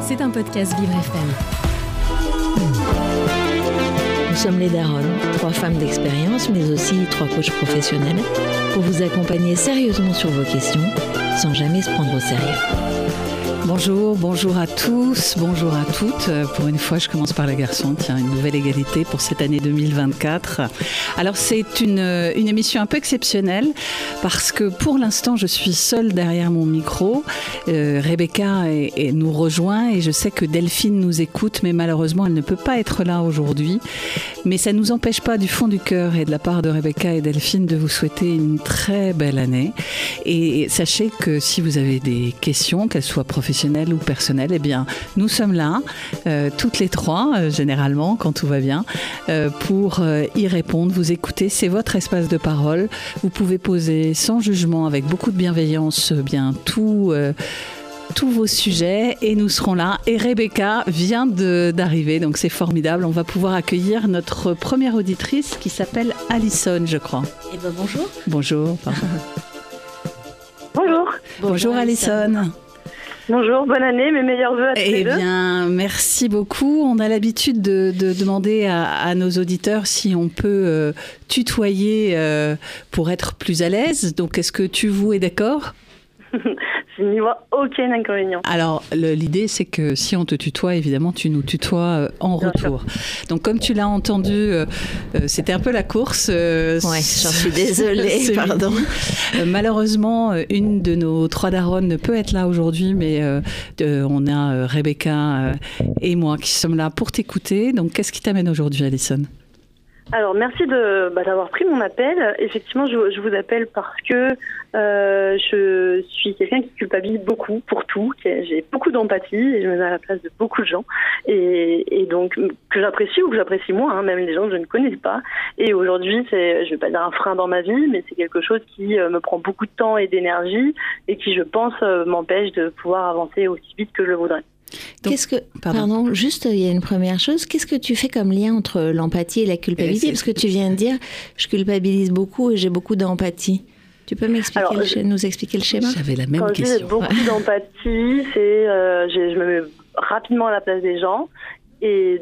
C'est un podcast Vivre FM. Nous sommes les Daronnes, trois femmes d'expérience, mais aussi trois coachs professionnels, pour vous accompagner sérieusement sur vos questions, sans jamais se prendre au sérieux. Bonjour, bonjour à tous, bonjour à toutes. Pour une fois, je commence par les garçons. Tiens, une nouvelle égalité pour cette année 2024. Alors, c'est une, une émission un peu exceptionnelle parce que pour l'instant, je suis seule derrière mon micro. Euh, Rebecca nous rejoint et je sais que Delphine nous écoute, mais malheureusement, elle ne peut pas être là aujourd'hui. Mais ça ne nous empêche pas du fond du cœur et de la part de Rebecca et Delphine de vous souhaiter une très belle année. Et sachez que si vous avez des questions, qu'elles soient professionnelles, ou personnel, eh bien, nous sommes là, euh, toutes les trois, euh, généralement, quand tout va bien, euh, pour y répondre, vous écouter. C'est votre espace de parole. Vous pouvez poser sans jugement, avec beaucoup de bienveillance, bien tout tous vos sujets et nous serons là. Et Rebecca vient d'arriver, donc c'est formidable. On va pouvoir accueillir notre première auditrice qui s'appelle Alison, je crois. Eh ben bonjour. Bonjour. bonjour. Bonjour, Alison. Bonjour, bonne année, mes meilleurs voeux à tous Eh bien, merci beaucoup. On a l'habitude de, demander à, nos auditeurs si on peut euh, tutoyer euh, pour être plus à l'aise. Donc, est-ce que tu vous es d'accord? je n'y vois aucun inconvénient. Alors, l'idée, c'est que si on te tutoie, évidemment, tu nous tutoies euh, en retour. Donc, comme tu l'as entendu, euh, euh, c'était un peu la course. oui, j'en suis désolée, pardon. malheureusement, une de nos trois daronnes ne peut être là aujourd'hui, mais on a Rebecca et moi qui sommes là pour t'écouter. Donc, qu'est-ce qui t'amène aujourd'hui, Alison? Alors merci de bah, d'avoir pris mon appel. Effectivement, je, je vous appelle parce que euh, je suis quelqu'un qui culpabilise beaucoup pour tout. J'ai beaucoup d'empathie et je me mets à la place de beaucoup de gens et, et donc que j'apprécie ou que j'apprécie moins, hein, même les gens que je ne connais pas. Et aujourd'hui, c'est, je vais pas dire un frein dans ma vie, mais c'est quelque chose qui euh, me prend beaucoup de temps et d'énergie et qui, je pense, euh, m'empêche de pouvoir avancer aussi vite que je le voudrais. Qu'est-ce que, pardon. juste, il y a une première chose. Qu'est-ce que tu fais comme lien entre l'empathie et la culpabilité Parce que tu viens de dire, je culpabilise beaucoup et j'ai beaucoup d'empathie. Tu peux m'expliquer, nous expliquer le schéma? J'avais la même Quand question. J'ai beaucoup d'empathie, c'est, euh, je me mets rapidement à la place des gens et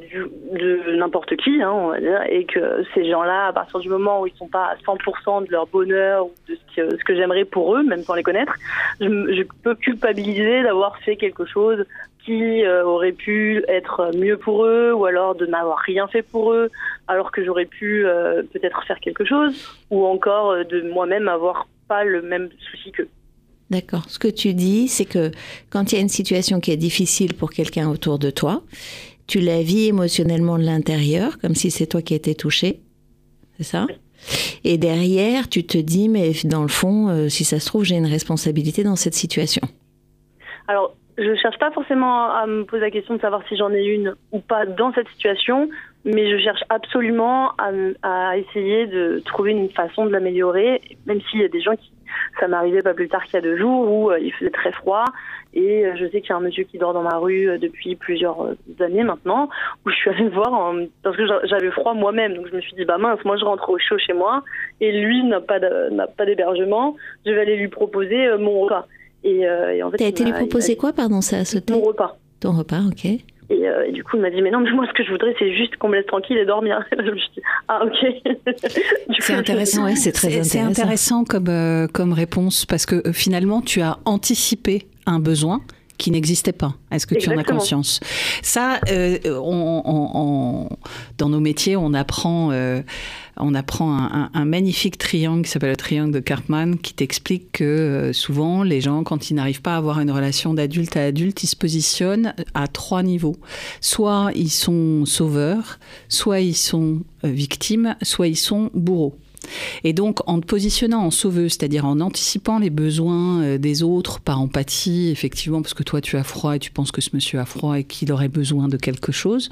de n'importe qui, hein, on va dire, et que ces gens-là, à partir du moment où ils sont pas à 100% de leur bonheur ou de ce que, ce que j'aimerais pour eux, même sans les connaître, je, je peux culpabiliser d'avoir fait quelque chose qui euh, aurait pu être mieux pour eux ou alors de n'avoir rien fait pour eux alors que j'aurais pu euh, peut-être faire quelque chose ou encore euh, de moi-même avoir pas le même souci qu'eux. D'accord. Ce que tu dis, c'est que quand il y a une situation qui est difficile pour quelqu'un autour de toi, tu la vis émotionnellement de l'intérieur, comme si c'est toi qui étais touché. C'est ça? Et derrière, tu te dis, mais dans le fond, si ça se trouve, j'ai une responsabilité dans cette situation. Alors, je cherche pas forcément à me poser la question de savoir si j'en ai une ou pas dans cette situation, mais je cherche absolument à, essayer de trouver une façon de l'améliorer, même s'il y a des gens qui, ça m'arrivait pas plus tard qu'il y a deux jours où euh, il faisait très froid et euh, je sais qu'il y a un monsieur qui dort dans ma rue euh, depuis plusieurs années maintenant où je suis allée voir parce que j'avais froid moi-même donc je me suis dit bah mince moi je rentre au chaud chez moi et lui n'a pas n'a pas d'hébergement je vais aller lui proposer mon repas et, euh, en fait, T'as été lui proposer quoi, pardon, ça a sauté Mon repas. Ton repas, ok. Euh, et, du coup, il m'a dit, mais non, mais moi, ce que je voudrais, c'est juste qu'on me laisse tranquille et dormir. je me suis dit, ah, ok. c'est intéressant, ouais, c'est très intéressant. C'est intéressant comme, euh, comme réponse parce que finalement, tu as anticipé un besoin qui n'existait pas. Est-ce que tu en as conscience? Ça, on, dans nos métiers, on apprend on apprend un, magnifique triangle qui s'appelle le triangle de Karpman, qui t'explique que euh, souvent, les gens, quand ils n'arrivent pas à avoir une relation d'adulte à adulte, ils se positionnent à trois niveaux. Soit ils sont sauveurs, soit ils sont euh, victimes, soit ils sont bourreaux. Et donc, en te positionnant en sauveuse, c'est-à-dire en anticipant les besoins euh, des autres par empathie, effectivement, parce que toi tu as froid et tu penses que ce monsieur a froid et qu'il aurait besoin de quelque chose,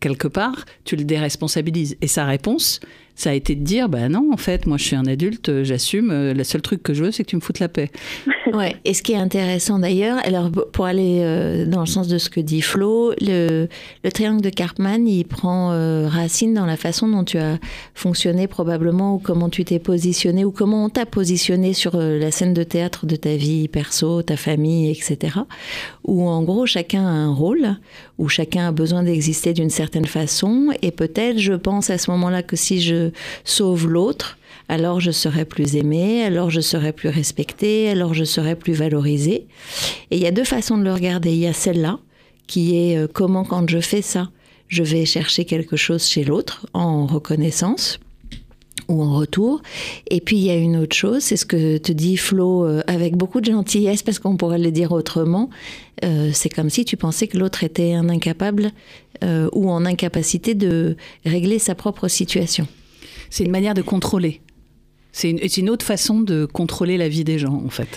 quelque part, tu le déresponsabilises. Et sa réponse, Ça a été de dire, bah non, en fait, moi je suis un adulte, j'assume, le seul truc que je veux, c'est que tu me foutes la paix. ouais, et ce qui est intéressant d'ailleurs, alors pour aller dans le sens de ce que dit Flo, le, le triangle de Karpman, il prend racine dans la façon dont tu as fonctionné probablement, ou comment tu t'es positionné, ou comment on t'a positionné sur la scène de théâtre de ta vie perso, ta famille, etc. Où en gros, chacun a un rôle, où chacun a besoin d'exister d'une certaine façon, et peut-être, je pense à ce moment-là que si je sauve l'autre, alors je serai plus aimé, alors je serai plus respecté, alors je serai plus valorisé. Et il y a deux façons de le regarder. Il y a celle-là, qui est euh, comment quand je fais ça, je vais chercher quelque chose chez l'autre en reconnaissance ou en retour. Et puis il y a une autre chose, c'est ce que te dit Flo euh, avec beaucoup de gentillesse, parce qu'on pourrait le dire autrement. Euh, c'est comme si tu pensais que l'autre était un incapable ou en incapacité de régler sa propre situation. C'est une manière de contrôler. C'est une, autre façon de contrôler la vie des gens, en fait.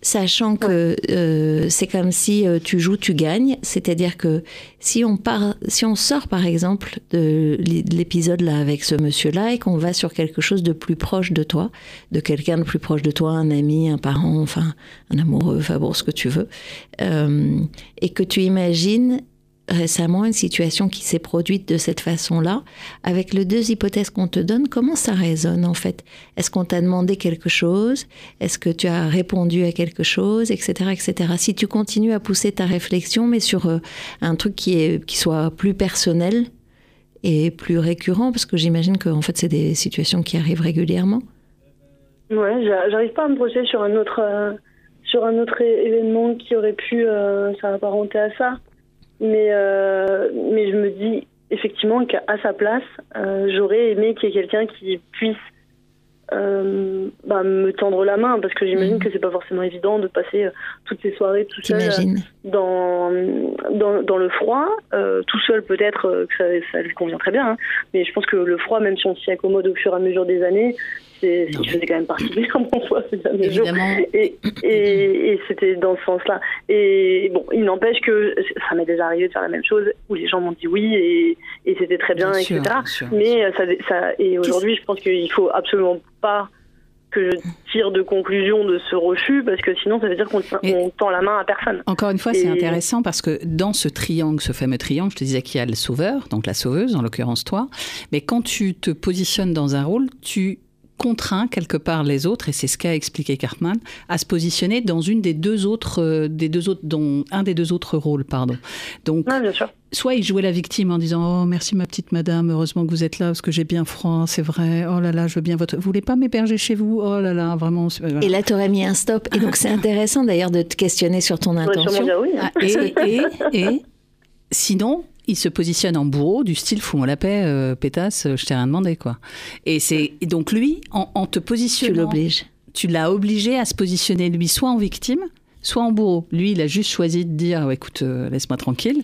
Sachant que euh, c'est comme si euh, tu joues, tu gagnes. C'est-à-dire que si on, part, si on sort, par exemple, de l'épisode là avec ce monsieur-là et qu'on va sur quelque chose de plus proche de toi, de quelqu'un de plus proche de toi, un ami, un parent, enfin, un amoureux, enfin bon, ce que tu veux, euh, et que tu imagines récemment une situation qui s'est produite de cette façon-là. Avec les deux hypothèses qu'on te donne, comment ça résonne en fait? Est-ce qu'on t'a demandé quelque chose? Est-ce que tu as répondu à quelque chose Etc. etc. Si tu continues à pousser ta réflexion, mais sur euh, un truc qui, est, qui soit plus personnel et plus récurrent, parce que j'imagine que fait, c'est des situations qui arrivent régulièrement. Ouais, j'arrive pas à me projeter sur un autre, euh, sur un autre événement qui aurait pu euh, s'apparenter à ça. Mais, euh, mais je me dis effectivement qu'à sa place, euh, j'aurais aimé qu'il y ait quelqu'un qui puisse euh, bah, me tendre la main parce que j'imagine mhm. que c'est pas forcément évident de passer toutes ces soirées tout seul dans, dans, dans le froid tout seul peut-être que ça, ça, lui convient très bien hein. mais je pense que le froid même si on s'y accommode au fur et à mesure des années qui faisait quand même particulièrement froid ces derniers jours. Et, et, et c'était dans ce sens-là. Et bon il n'empêche que ça m'est déjà arrivé de faire la même chose où les gens m'ont dit oui et, et c'était très bien, etc mais ça, ça et aujourd'hui je pense qu'il faut absolument pas que je tire de conclusion de ce refus parce que sinon ça veut dire qu'on tend la main à personne. Encore une fois, c'est intéressant parce que dans ce triangle, ce fameux triangle, je te disais qu'il y a le sauveur, donc la sauveuse, en l'occurrence toi, mais quand tu te positionnes dans un rôle, tu contraint quelque part les autres, et c'est ce qu'a expliqué Cartman, à se positionner dans une des deux autres, euh, des deux autres, dans un des deux autres rôles, pardon. Donc, bien sûr. soit il jouait la victime en disant oh merci ma petite madame, heureusement que vous êtes là parce que j'ai bien froid, c'est vrai. Oh là là, je veux bien votre. Vous voulez pas m'héberger chez vous? Oh là là, vraiment. Et là, tu aurais mis un stop. Et donc c'est intéressant d'ailleurs de te questionner sur ton intention. Oui, hein. ah, et, et, et sinon, il se positionne en bourreau du style fous la paix, euh, pétasse, je t'ai rien demandé quoi. Et c'est donc lui en, te positionnant, tu l'obliges, tu l'as obligé à se positionner lui soit en victime, soit en bourreau. Lui, il a juste choisi de dire écoute, euh, laisse-moi tranquille.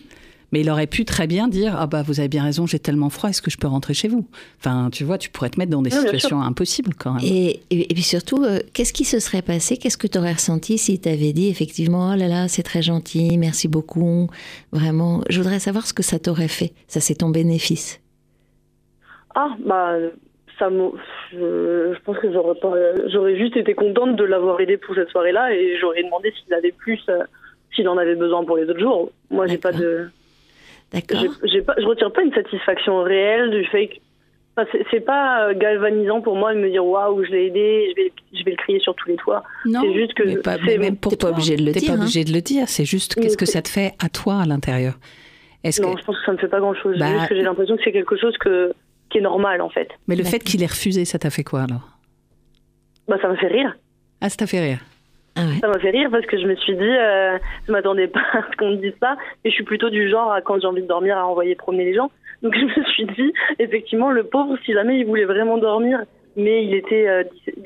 Mais il aurait pu très bien dire Ah, bah, vous avez bien raison, j'ai tellement froid, est-ce que je peux rentrer chez vous? Enfin, tu vois, tu pourrais te mettre dans des situations impossibles quand même. Et, et, puis surtout, euh, qu'est-ce qui se serait passé? Qu'est-ce que tu aurais ressenti si tu avais dit effectivement Oh là là, c'est très gentil, merci beaucoup Vraiment, je voudrais savoir ce que ça t'aurait fait. Ça, c'est ton bénéfice. Ah, bah. Ça je, pense que j'aurais juste été contente de l'avoir aidé pour cette soirée-là et j'aurais demandé s'il avait plus, euh, s'il en avait besoin pour les autres jours. Moi, j'ai pas de. D'accord. je retire pas une satisfaction réelle du fait que c'est pas euh, galvanisant pour moi de me dire waouh je l'ai aidé je vais je vais le crier sur tous les toits. C'est juste que c'est même pour pas obligé de le dire pas obligé de le dire c'est juste qu'est-ce que ça te fait à toi à l'intérieur? Est-ce non je pense que ça me fait pas grand chose bah, juste que j'ai l'impression que c'est quelque chose que qui est normal en fait. mais le fait qu'il ait refusé ça t'a fait quoi alors? Bah ça me fait rire. Ah ça t'a fait rire ah ça m'a fait rire parce que je me suis dit, euh, je m'attendais pas à ce qu'on me dise ça, et je suis plutôt du genre, quand j'ai envie de dormir, à envoyer promener les gens. Donc je me suis dit, effectivement, le pauvre, si jamais il voulait vraiment dormir, mais il était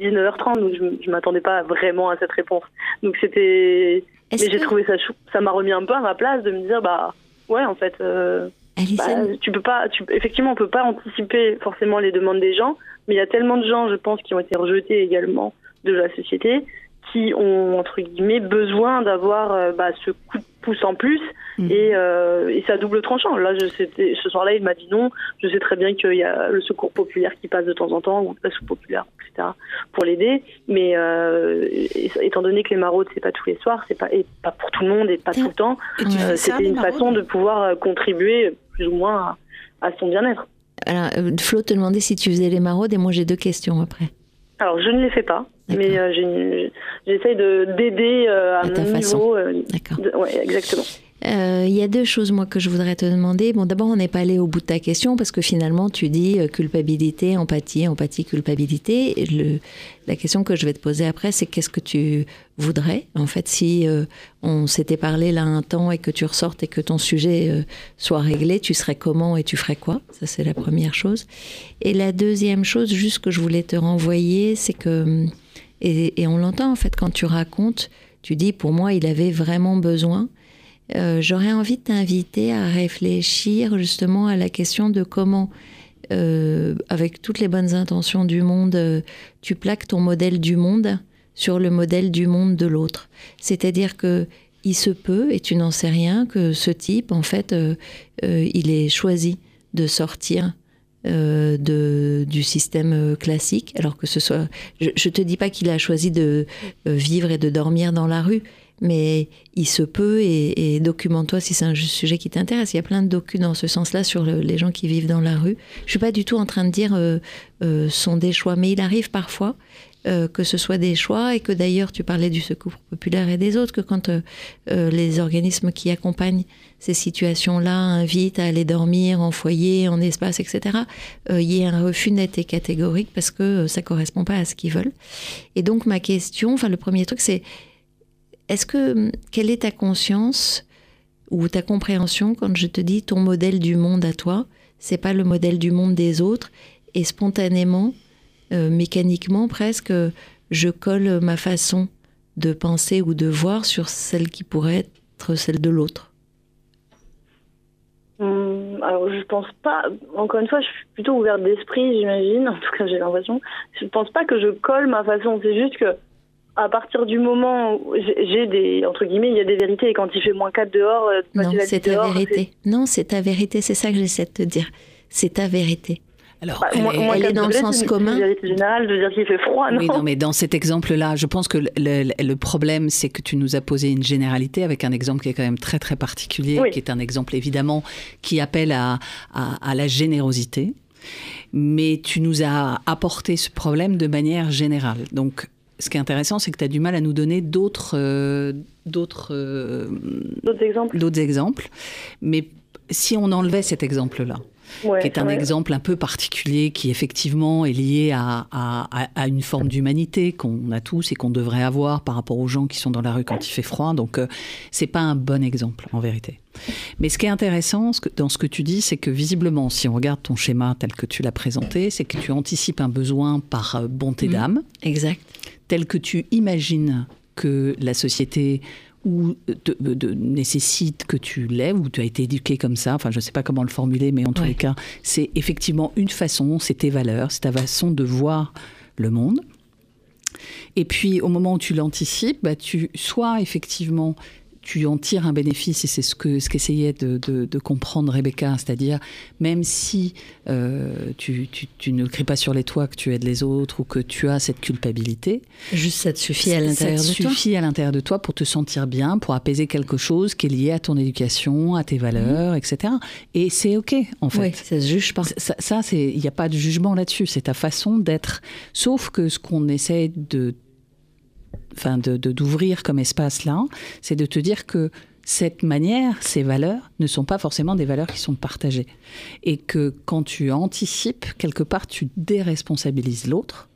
19h30, euh, donc je, je m'attendais pas vraiment à cette réponse. Donc c'était, mais j'ai trouvé ça chou. Ça m'a remis un peu à ma place de me dire, bah ouais, en fait, euh, bah, tu peux pas, tu, effectivement, on peut pas anticiper forcément les demandes des gens, mais il y a tellement de gens, je pense, qui ont été rejetés également de la société qui ont entre guillemets besoin d'avoir euh, bah, ce coup de pousse en plus mhm. et, euh, et à double tranchant. Là, je, ce soir-là, il m'a dit non. Je sais très bien qu'il y a le secours populaire qui passe de temps en temps ou le sous populaire, etc. pour l'aider. Mais euh, étant donné que les maraudes, c'est pas tous les soirs, c'est pas et pas pour tout le monde et pas tout le temps, euh, c'était une façon de pouvoir contribuer plus ou moins à, à son bien-être. Alors, Flo te demandait si tu faisais les maraudes et moi j'ai deux questions après. Alors, je ne les fais pas, mais euh, j'essaye d'aider euh, à, à, mon niveau. Euh, D'accord. Oui, exactement. Euh, il y a deux choses, moi, que je voudrais te demander. Bon, d'abord, on n'est pas allé au bout de ta question parce que finalement, tu dis euh, culpabilité, empathie, empathie, culpabilité. La question que je vais te poser après, c'est qu'est-ce que tu voudrais En fait, si euh, on s'était parlé là un temps et que tu ressortes et que ton sujet soit réglé, tu serais comment et tu ferais quoi? Ça, c'est la première chose. Et la deuxième chose, juste que je voulais te renvoyer, c'est que, et on l'entend en fait quand tu racontes, tu dis, pour moi, il avait vraiment besoin euh, j'aurais envie de t'inviter à réfléchir justement à la question de comment, euh, avec toutes les bonnes intentions du monde, euh, tu plaques ton modèle du monde sur le modèle du monde de l'autre. C'est-à-dire que il se peut, et tu n'en sais rien, que ce type, en fait, il ait choisi de sortir du système classique, alors que ce soit. Je, ne te dis pas qu'il a choisi de vivre et de dormir dans la rue, mais il se peut, et, documente-toi si c'est un sujet qui t'intéresse. Il y a plein de documents dans ce sens-là sur les gens qui vivent dans la rue. Je suis pas du tout en train de dire euh, euh, sont des choix, mais il arrive parfois euh, que ce soit des choix et que d'ailleurs tu parlais du secours populaire et des autres, que quand euh, euh, les organismes qui accompagnent ces situations-là invitent à aller dormir en foyer, en espace, etc., il y a un refus net et catégorique parce que ça correspond pas à ce qu'ils veulent. Et donc ma question, enfin le premier truc c'est est-ce que quelle est ta conscience ou ta compréhension quand je te dis ton modèle du monde à toi, c'est pas le modèle du monde des autres et spontanément, euh, mécaniquement presque, je colle ma façon de penser ou de voir sur celle qui pourrait être celle de l'autre? Hum, alors je pense pas. Encore une fois, je suis plutôt ouverte d'esprit, j'imagine. En tout cas, j'ai l'impression. Je pense pas que je colle ma façon. C'est juste que à partir du moment où j'ai des, entre guillemets, il y a des vérités, et quand il fait moins 4 dehors, euh, non, c'est ta vérité. Non, c'est ta vérité, c'est ça que j'essaie de te dire. C'est ta vérité. Alors, bah, elle, est, dans le sens commun. générale de dire qu'il fait froid, non Oui, non, mais dans cet exemple-là, je pense que le, problème, c'est que tu nous as posé une généralité avec un exemple qui est quand même très, très particulier, qui est un exemple évidemment qui appelle à, à, à la générosité. Mais tu nous as apporté ce problème de manière générale. Donc, ce qui est intéressant, c'est que tu as du mal à nous donner d'autres euh, d'autres euh, exemples. D'autres exemples. Mais si on enlevait cet exemple-là, qui est un exemple un peu particulier, qui effectivement est lié à, à, une forme d'humanité qu'on a tous et qu'on devrait avoir par rapport aux gens qui sont dans la rue quand il fait froid. Donc, euh, c'est pas un bon exemple en vérité. Mais ce qui est intéressant dans ce que tu dis, c'est que visiblement, si on regarde ton schéma tel que tu l'as présenté, c'est que tu anticipes un besoin par bonté mmh. d'âme. Exact tel que tu imagines que la société ou de, nécessite que tu l'aies, ou tu as été éduqué comme ça, enfin je ne sais pas comment le formuler, mais en tous les cas, c'est effectivement une façon, c'est tes valeurs, c'est ta façon de voir le monde. Et puis au moment où tu l'anticipes, bah, tu sois effectivement tu en tires un bénéfice et c'est ce que ce qu'essayait de, de, comprendre Rebecca, c'est-à-dire même si euh, tu, tu, ne cries pas sur les toits que tu aides les autres ou que tu as cette culpabilité, juste ça te suffit à l'intérieur de toi. Ça suffit à l'intérieur de toi pour te sentir bien, pour apaiser quelque chose qui est lié à ton éducation, à tes valeurs, mmh. etc. Et c'est ok en fait. Oui, ça se juge pas. Ça, ça c'est il n'y a pas de jugement là-dessus. C'est ta façon d'être. Sauf que ce qu'on essaie de enfin de d'ouvrir comme espace là, c'est de te dire que cette manière, ces valeurs ne sont pas forcément des valeurs qui sont partagées. Et que quand tu anticipes, quelque part, tu déresponsabilises l'autre,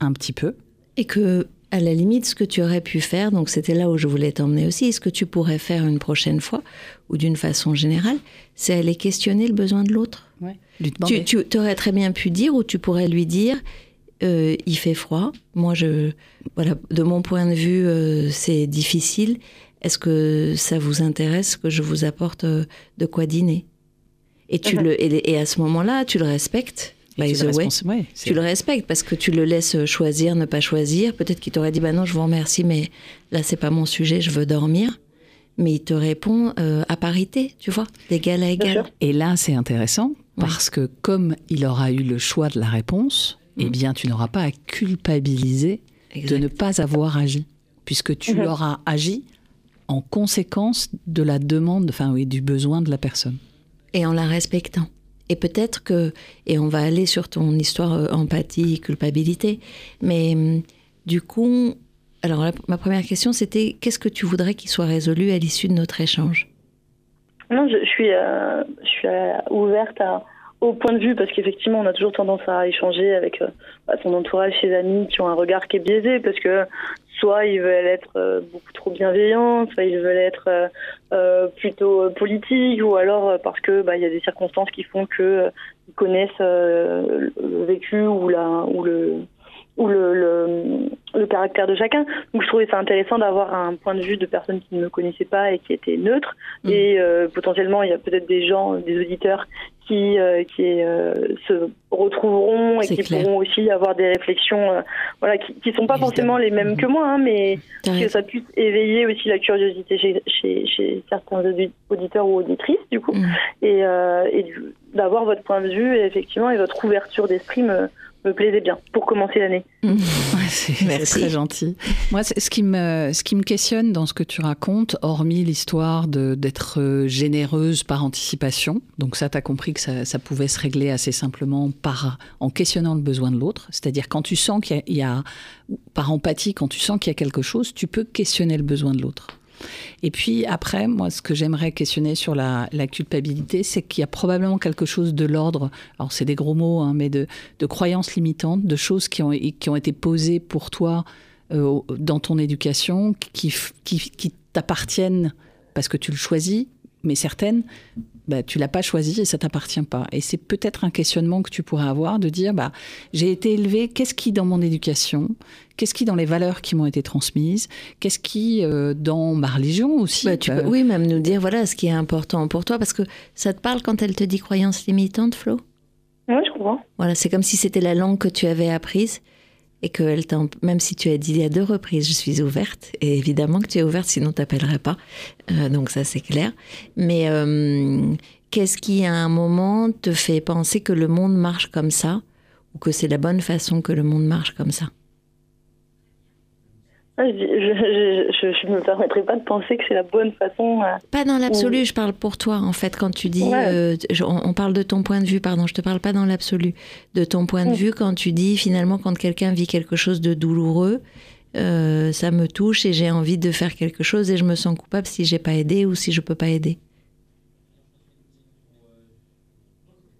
un petit peu. Et que, à la limite, ce que tu aurais pu faire, donc c'était là où je voulais t'emmener aussi, ce que tu pourrais faire une prochaine fois, ou d'une façon générale, c'est aller questionner le besoin de l'autre. tu, tu aurais très bien pu dire, ou tu pourrais lui dire, euh, il fait froid. Moi, je, voilà, de mon point de vue, euh, c'est difficile. Est-ce que ça vous intéresse que je vous apporte euh, de quoi dîner? Et, tu le, et, à ce moment-là, tu le respectes. By the way, tu le respectes parce que tu le laisses choisir, ne pas choisir. Peut-être qu'il t'aurait dit bah non, je vous remercie, mais là c'est pas mon sujet, je veux dormir. mais il te répond euh, à parité, tu vois, d'égal à égal. Et là, c'est intéressant parce que comme il aura eu le choix de la réponse, eh mm. bien, tu n'auras pas à culpabiliser de ne pas avoir agi, puisque tu mm-hmm. auras agi en conséquence de la demande, enfin oui, du besoin de la personne. Et en la respectant. Et peut-être que, et on va aller sur ton histoire euh, empathie, culpabilité, mais hum, du coup, alors ma première question c'était qu'est-ce que tu voudrais qu'il soit résolu à l'issue de notre échange? Non, je, suis, euh, je suis euh, ouverte au point de vue parce qu'effectivement on a toujours tendance à échanger avec bah, son entourage, ses amis qui ont un regard qui est biaisé parce que soit ils veulent être euh, beaucoup trop bienveillants, soit ils veulent être euh, euh, plutôt politiques, ou alors parce que bah, il y a des circonstances qui font que ils connaissent le vécu ou la ou le ou le, le, caractère de chacun. Donc je trouvais ça intéressant d'avoir un point de vue de personnes qui ne me connaissaient pas et qui étaient neutres. Mmh. Et potentiellement, il y a peut-être des gens, des auditeurs qui, euh, qui euh, se retrouveront et qui pourront aussi avoir des réflexions euh, voilà, qui ne sont pas forcément les mêmes que moi, hein, mais que ça puisse éveiller aussi la curiosité chez, chez, chez certains auditeurs ou auditrices, du coup, mm. et, et d'avoir votre point de vue et effectivement et votre ouverture d'esprit me, me plaisait bien pour commencer l'année. C'est très gentil. Moi, ce qui, me, ce qui me questionne dans ce que tu racontes, hormis l'histoire d'être euh, généreuse par anticipation, donc ça, tu as compris que ça, ça, pouvait se régler assez simplement par, en questionnant le besoin de l'autre. C'est-à-dire quand tu sens qu'il y, y, a, par empathie, quand tu sens qu'il y a quelque chose, tu peux questionner le besoin de l'autre. Et puis après, moi, ce que j'aimerais questionner sur la, culpabilité, c'est qu'il y a probablement quelque chose de l'ordre, alors c'est des gros mots, hein, mais de, croyances limitantes, de choses qui ont, été posées pour toi euh, dans ton éducation, qui t'appartiennent parce que tu le choisis, mais certaines, bah, tu l'as pas choisi et ça t'appartient pas. Et c'est peut-être un questionnement que tu pourrais avoir de dire, bah, j'ai été élevé, qu'est-ce qui dans mon éducation, qu'est-ce qui dans les valeurs qui m'ont été transmises, qu'est-ce qui euh, dans ma religion aussi. Bah, tu peux, oui, même nous dire, voilà, ce qui est important pour toi, parce que ça te parle quand elle te dit croyance limitante, Flo? Oui, je comprends. Voilà, c'est comme si c'était la langue que tu avais apprise et que elle même si tu as dit à deux reprises je suis ouverte. Et évidemment que tu es ouverte sinon t'appellerais pas. Euh, donc ça c'est clair. Mais euh, qu'est-ce qui à un moment te fait penser que le monde marche comme ça ou que c'est la bonne façon que le monde marche comme ça? Je, ne me permettrai pas de penser que c'est la bonne façon. Euh, pas dans l'absolu, je parle pour toi en fait. Quand tu dis, euh, on, parle de ton point de vue, pardon, je te parle pas dans l'absolu. De ton point de vue, quand tu dis finalement, quand quelqu'un vit quelque chose de douloureux, euh, ça me touche et j'ai envie de faire quelque chose et je me sens coupable si j'ai pas aidé ou si je peux pas aider.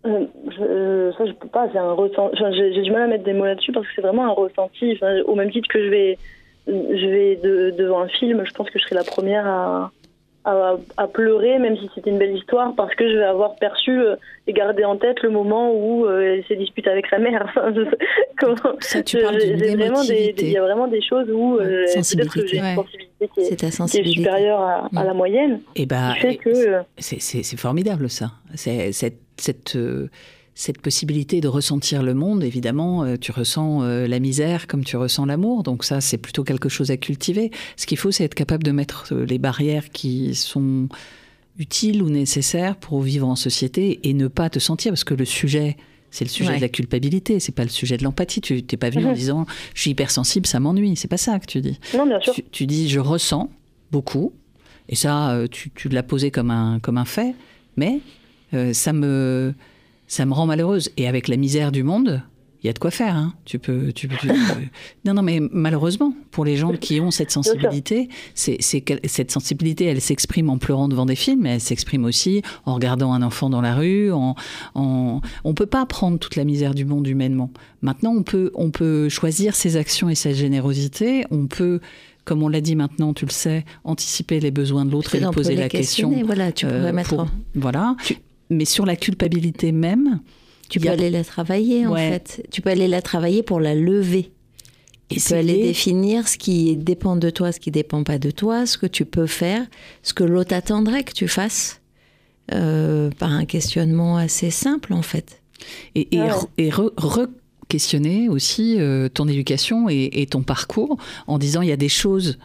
je, ça, je peux pas. C'est un ressenti. j'ai du mal à mettre des mots là-dessus parce que c'est vraiment un ressenti. au même titre que je vais je vais devant un film, je pense que je serai la première à, à, pleurer, même si c'était une belle histoire, parce que je vais avoir perçu euh, et gardé en tête le moment où euh, elle s'est disputée avec sa mère. Ça, tu parles Il y a vraiment des choses où euh, peut-être que j'ai une sensibilité qui est, qui est supérieure à, à, la moyenne. Et bah, c'est formidable ça. C'est cette, cette possibilité de ressentir le monde, évidemment, euh, tu ressens euh, la misère comme tu ressens l'amour. Donc ça, c'est plutôt quelque chose à cultiver. Ce qu'il faut, c'est être capable de mettre euh, les barrières qui sont utiles ou nécessaires pour vivre en société et ne pas te sentir, parce que le sujet, c'est le sujet de la culpabilité, c'est pas le sujet de l'empathie. Tu t'es pas venu en mhm. disant je suis hypersensible, ça m'ennuie. C'est pas ça que tu dis. Non, bien sûr. Tu, dis je ressens beaucoup, et ça, tu, tu l'as posé comme un, comme un fait, mais ça me ça me rend malheureuse. Et avec la misère du monde, il y a de quoi faire. Hein. Tu peux, tu, peux, non, non, mais malheureusement, pour les gens qui ont cette sensibilité, c'est, cette sensibilité, elle s'exprime en pleurant devant des films, mais elle s'exprime aussi en regardant un enfant dans la rue. En, en... On peut pas prendre toute la misère du monde humainement. Maintenant, on peut, on peut choisir ses actions et sa générosité. On peut comme on l'a dit maintenant, tu le sais, anticiper les besoins de l'autre et lui poser la question. Voilà, tu pourrais euh, mettre. voilà mais sur la culpabilité même. Tu peux aller la travailler, en fait. Tu peux aller la travailler pour la lever. Et tu peux aller définir ce qui dépend de toi, ce qui ne dépend pas de toi, ce que tu peux faire, ce que l'autre attendrait que tu fasses, euh, par un questionnement assez simple, en fait. Et, et, re-questionner aussi euh, ton éducation et, et, ton parcours en disant il y a des choses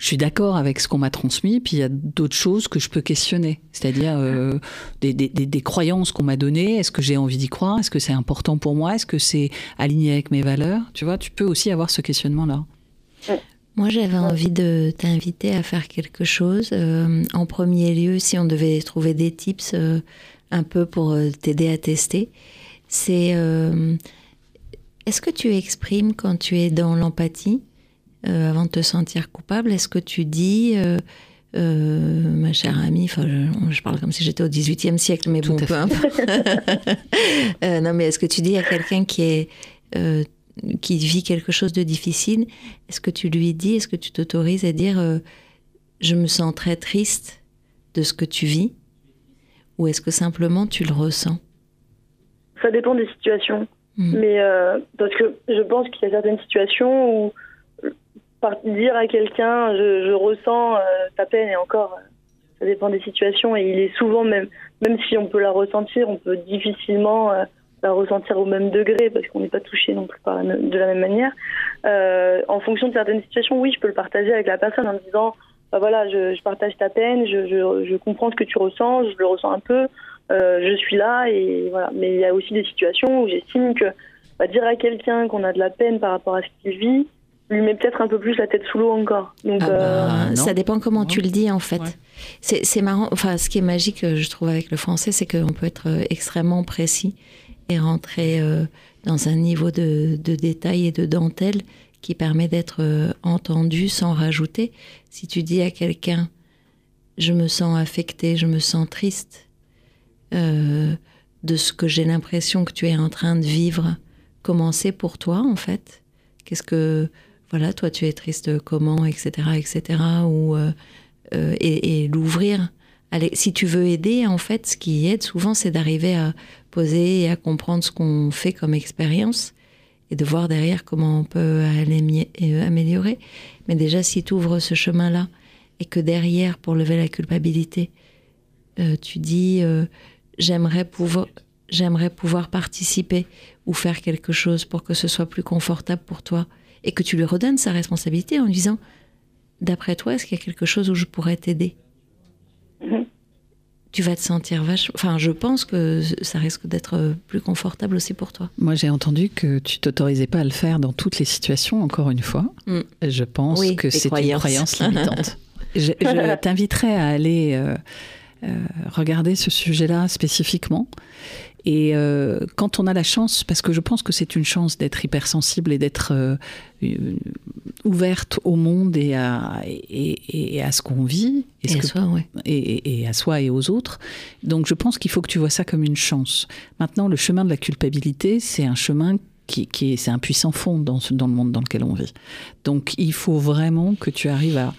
je suis d'accord avec ce qu'on m'a transmis, puis il y a d'autres choses que je peux questionner, c'est-à-dire euh, des, des, des, croyances qu'on m'a données. Est-ce que j'ai envie d'y croire? Est-ce que c'est important pour moi? Est-ce que c'est aligné avec mes valeurs? Tu vois, tu peux aussi avoir ce questionnement-là. Moi, j'avais envie de t'inviter à faire quelque chose. Euh, en premier lieu, si on devait trouver des tips euh, un peu pour t'aider à tester, c'est est-ce que tu exprimes quand tu es dans l'empathie? Euh, avant de te sentir coupable Est-ce que tu dis, euh, euh, ma chère amie, je, parle comme si j'étais au XVIIIe siècle, mais bon, peu importe. non, mais est-ce que tu dis à quelqu'un qui est qui vit quelque chose de difficile, est-ce que tu lui dis, est-ce que tu t'autorises à dire, je me sens très triste de ce que tu vis, ou est-ce que simplement tu le ressens? Ça dépend des situations. Hmm. Mais parce que je pense qu'il y a certaines situations où dire à quelqu'un je, ressens euh, ta peine et encore euh, ça dépend des situations et il est souvent même même si on peut la ressentir on peut difficilement euh, la ressentir au même degré parce qu'on n'est pas touché non plus par de la même manière. En fonction de certaines situations oui je peux le partager avec la personne en me disant bah voilà je, partage ta peine je, comprends ce que tu ressens je le ressens un peu je suis là et voilà. Mais il y a aussi des situations où j'estime que bah, dire à quelqu'un qu'on a de la peine par rapport à ce qu'il vit lui met peut-être un peu plus la tête sous l'eau encore. Donc, ah bah, euh, ça dépend comment tu le dis en fait. C'est marrant. Enfin, ce qui est magique, je trouve, avec le français, c'est qu'on peut être euh, extrêmement précis et rentrer euh, dans un niveau de, de, détail et de dentelle qui permet d'être entendu sans rajouter. Si tu dis à quelqu'un, je me sens affecté, je me sens triste de ce que j'ai l'impression que tu es en train de vivre, comment c'est pour toi en fait? Qu'est-ce que voilà, toi tu es triste comment, etc., etc., ou, euh, euh, et, l'ouvrir. Si tu veux aider, en fait, ce qui aide souvent, c'est d'arriver à poser et à comprendre ce qu'on fait comme expérience et de voir derrière comment on peut euh, améliorer. Mais déjà, si tu ouvres ce chemin-là et que derrière, pour lever la culpabilité, tu dis j'aimerais j'aimerais pouvoir participer ou faire quelque chose pour que ce soit plus confortable pour toi et que tu lui redonnes sa responsabilité en lui disant D'après toi, est-ce qu'il y a quelque chose où je pourrais t'aider? Mhm. Tu vas te sentir vachement. Enfin, je pense que ça risque d'être plus confortable aussi pour toi. Moi, j'ai entendu que tu t'autorisais pas à le faire dans toutes les situations, encore une fois. Mm. Je pense que c'est une croyance limitante. je, t'inviterais à aller euh, euh, regarder ce sujet-là spécifiquement et euh, quand on a la chance, parce que je pense que c'est une chance d'être hypersensible et d'être euh, ouverte au monde et à, et, à ce qu'on vit. Et, à soi, ouais. et, à soi et aux autres. Donc je pense qu'il faut que tu vois ça comme une chance. Maintenant, le chemin de la culpabilité, c'est un chemin qui, qui est, c'est un puissant fond dans, dans le monde dans lequel on vit. Donc il faut vraiment que tu arrives à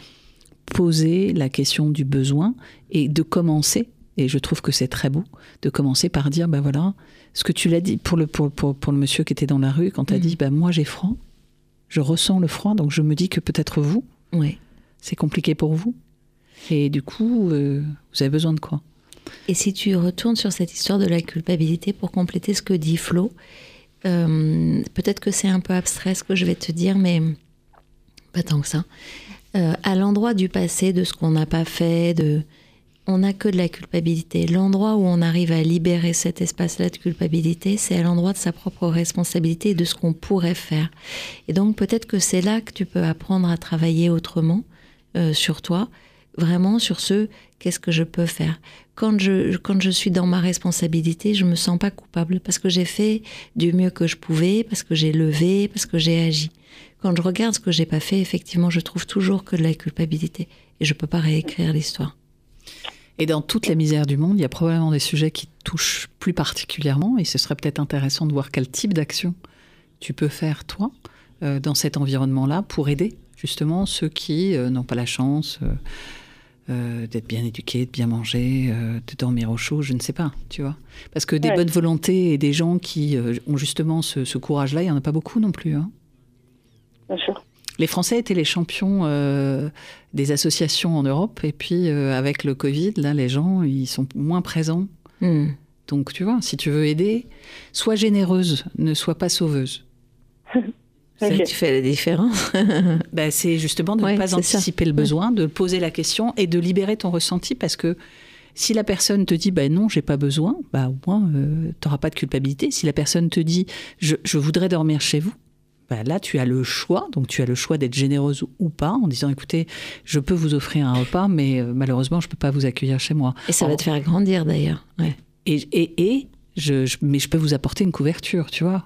poser la question du besoin et de commencer et je trouve que c'est très beau de commencer par dire, ben voilà, ce que tu l'as dit pour le, pour, pour, le monsieur qui était dans la rue, quand tu as mm. dit, ben moi j'ai froid, je ressens le froid, donc je me dis que peut-être vous, oui. c'est compliqué pour vous. Et du coup, euh, vous avez besoin de quoi? Et si tu retournes sur cette histoire de la culpabilité pour compléter ce que dit Flo, euh, peut-être que c'est un peu abstrait ce que je vais te dire, mais pas tant que ça. Euh, à l'endroit du passé, de ce qu'on n'a pas fait, de, on n'a que de la culpabilité. L'endroit où on arrive à libérer cet espace-là de culpabilité, c'est à l'endroit de sa propre responsabilité et de ce qu'on pourrait faire. Et donc peut-être que c'est là que tu peux apprendre à travailler autrement euh, sur toi, vraiment sur ce qu'est-ce que je peux faire. Quand je, quand je suis dans ma responsabilité, je me sens pas coupable parce que j'ai fait du mieux que je pouvais, parce que j'ai levé, parce que j'ai agi. Quand je regarde ce que j'ai pas fait, effectivement, je trouve toujours que de la culpabilité et je peux pas réécrire l'histoire. Et dans toute la misère du monde, il y a probablement des sujets qui touchent plus particulièrement, et ce serait peut-être intéressant de voir quel type d'action tu peux faire, toi, euh, dans cet environnement-là, pour aider justement ceux qui euh, n'ont pas la chance euh, d'être bien éduqués, de bien manger, de dormir au chaud, je ne sais pas, tu vois. Parce que des bonnes volontés et des gens qui ont justement ce, ce courage-là, il n'y en a pas beaucoup non plus. Hein. Bien sûr. Les Français étaient les champions euh, des associations en Europe. Et puis, euh, avec le Covid, là, les gens, ils sont moins présents. Hmm. Donc, tu vois, si tu veux aider, sois généreuse, ne sois pas sauveuse. C'est que tu fais la différence. ben, c'est justement de ne pas anticiper le besoin, de poser la question et de libérer ton ressenti parce que si la personne te dit ben non, j'ai pas besoin, bah au moins euh, tu n'auras pas de culpabilité. Si la personne te dit je, je voudrais dormir chez vous, bah là tu as le choix, donc tu as le choix d'être généreuse ou pas en disant écoutez, je peux vous offrir un repas, mais euh, malheureusement je peux pas vous accueillir chez moi. Et ça va te faire grandir d'ailleurs. Ouais. Et, et, et je, mais je peux vous apporter une couverture, tu vois.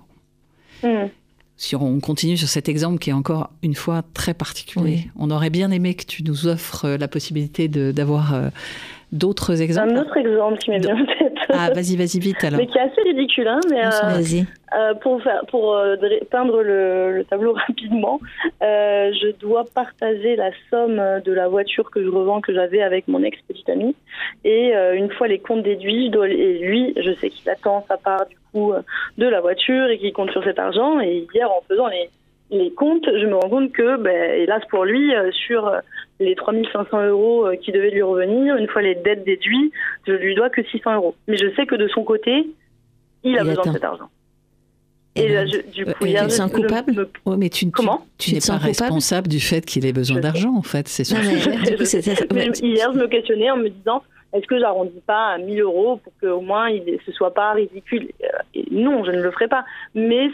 Mmh si on continue sur cet exemple qui est encore une fois très particulier, on aurait bien aimé que tu nous offres euh, la possibilité d'avoir euh, d'autres exemples. Un autre exemple qui m'est bien en tête. Ah, vas-y, vas-y, vite alors. Mais qui est assez ridicule, hein, mais euh, euh, pour, faire, pour peindre le, tableau rapidement, je dois partager la somme de la voiture que je revends, que j'avais avec mon ex-petite amie. Et une fois les comptes déduits, je dois, et lui, je sais qu'il attend sa part du euh, de la voiture et qui compte sur cet argent. Et hier, en faisant les, les comptes, je me rends compte que, ben, hélas pour lui, euh, sur euh, les 3500 euros qui devaient lui revenir, une fois les dettes déduites, je lui dois que 600 euros. Mais je sais que de son côté, il a besoin de cet argent. Et, là, du coup, tu te sens coupable mais tu, Comment tu, n'es pas responsable du fait qu'il ait besoin d'argent, en fait. C'est sûr. Hier, je me questionnais en me disant est-ce que j'arrondis pas à 1000 euros pour qu'au moins il, ce soit pas ridicule? Euh, Non, je ne le ferai pas. Mais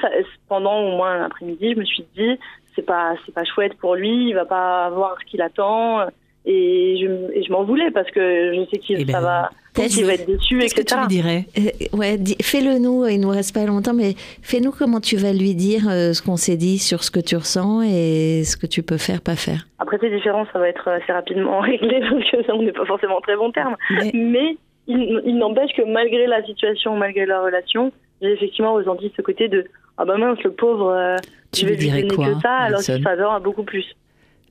pendant au moins l'après-midi, je me suis dit, c'est pas, c'est pas chouette pour lui, il va pas avoir ce qu'il attend. Et je, je m'en voulais parce que je sais qu'il eh ben, va, va être déçu, etc. Que tu lui dirais euh, Ouais, fais-le nous, il nous reste pas longtemps, mais fais-nous comment tu vas lui dire euh, ce qu'on s'est dit sur ce que tu ressens et ce que tu peux faire, pas faire. Après, c'est différent, ça va être assez rapidement réglé parce que on n'est pas forcément en très bon terme. Mais, il, n'empêche que malgré la situation, malgré la relation, j'ai effectivement ressenti ce côté de ah bah mince, le pauvre, euh, tu vais lui donner que ça, alors qu'il s'adore beaucoup plus.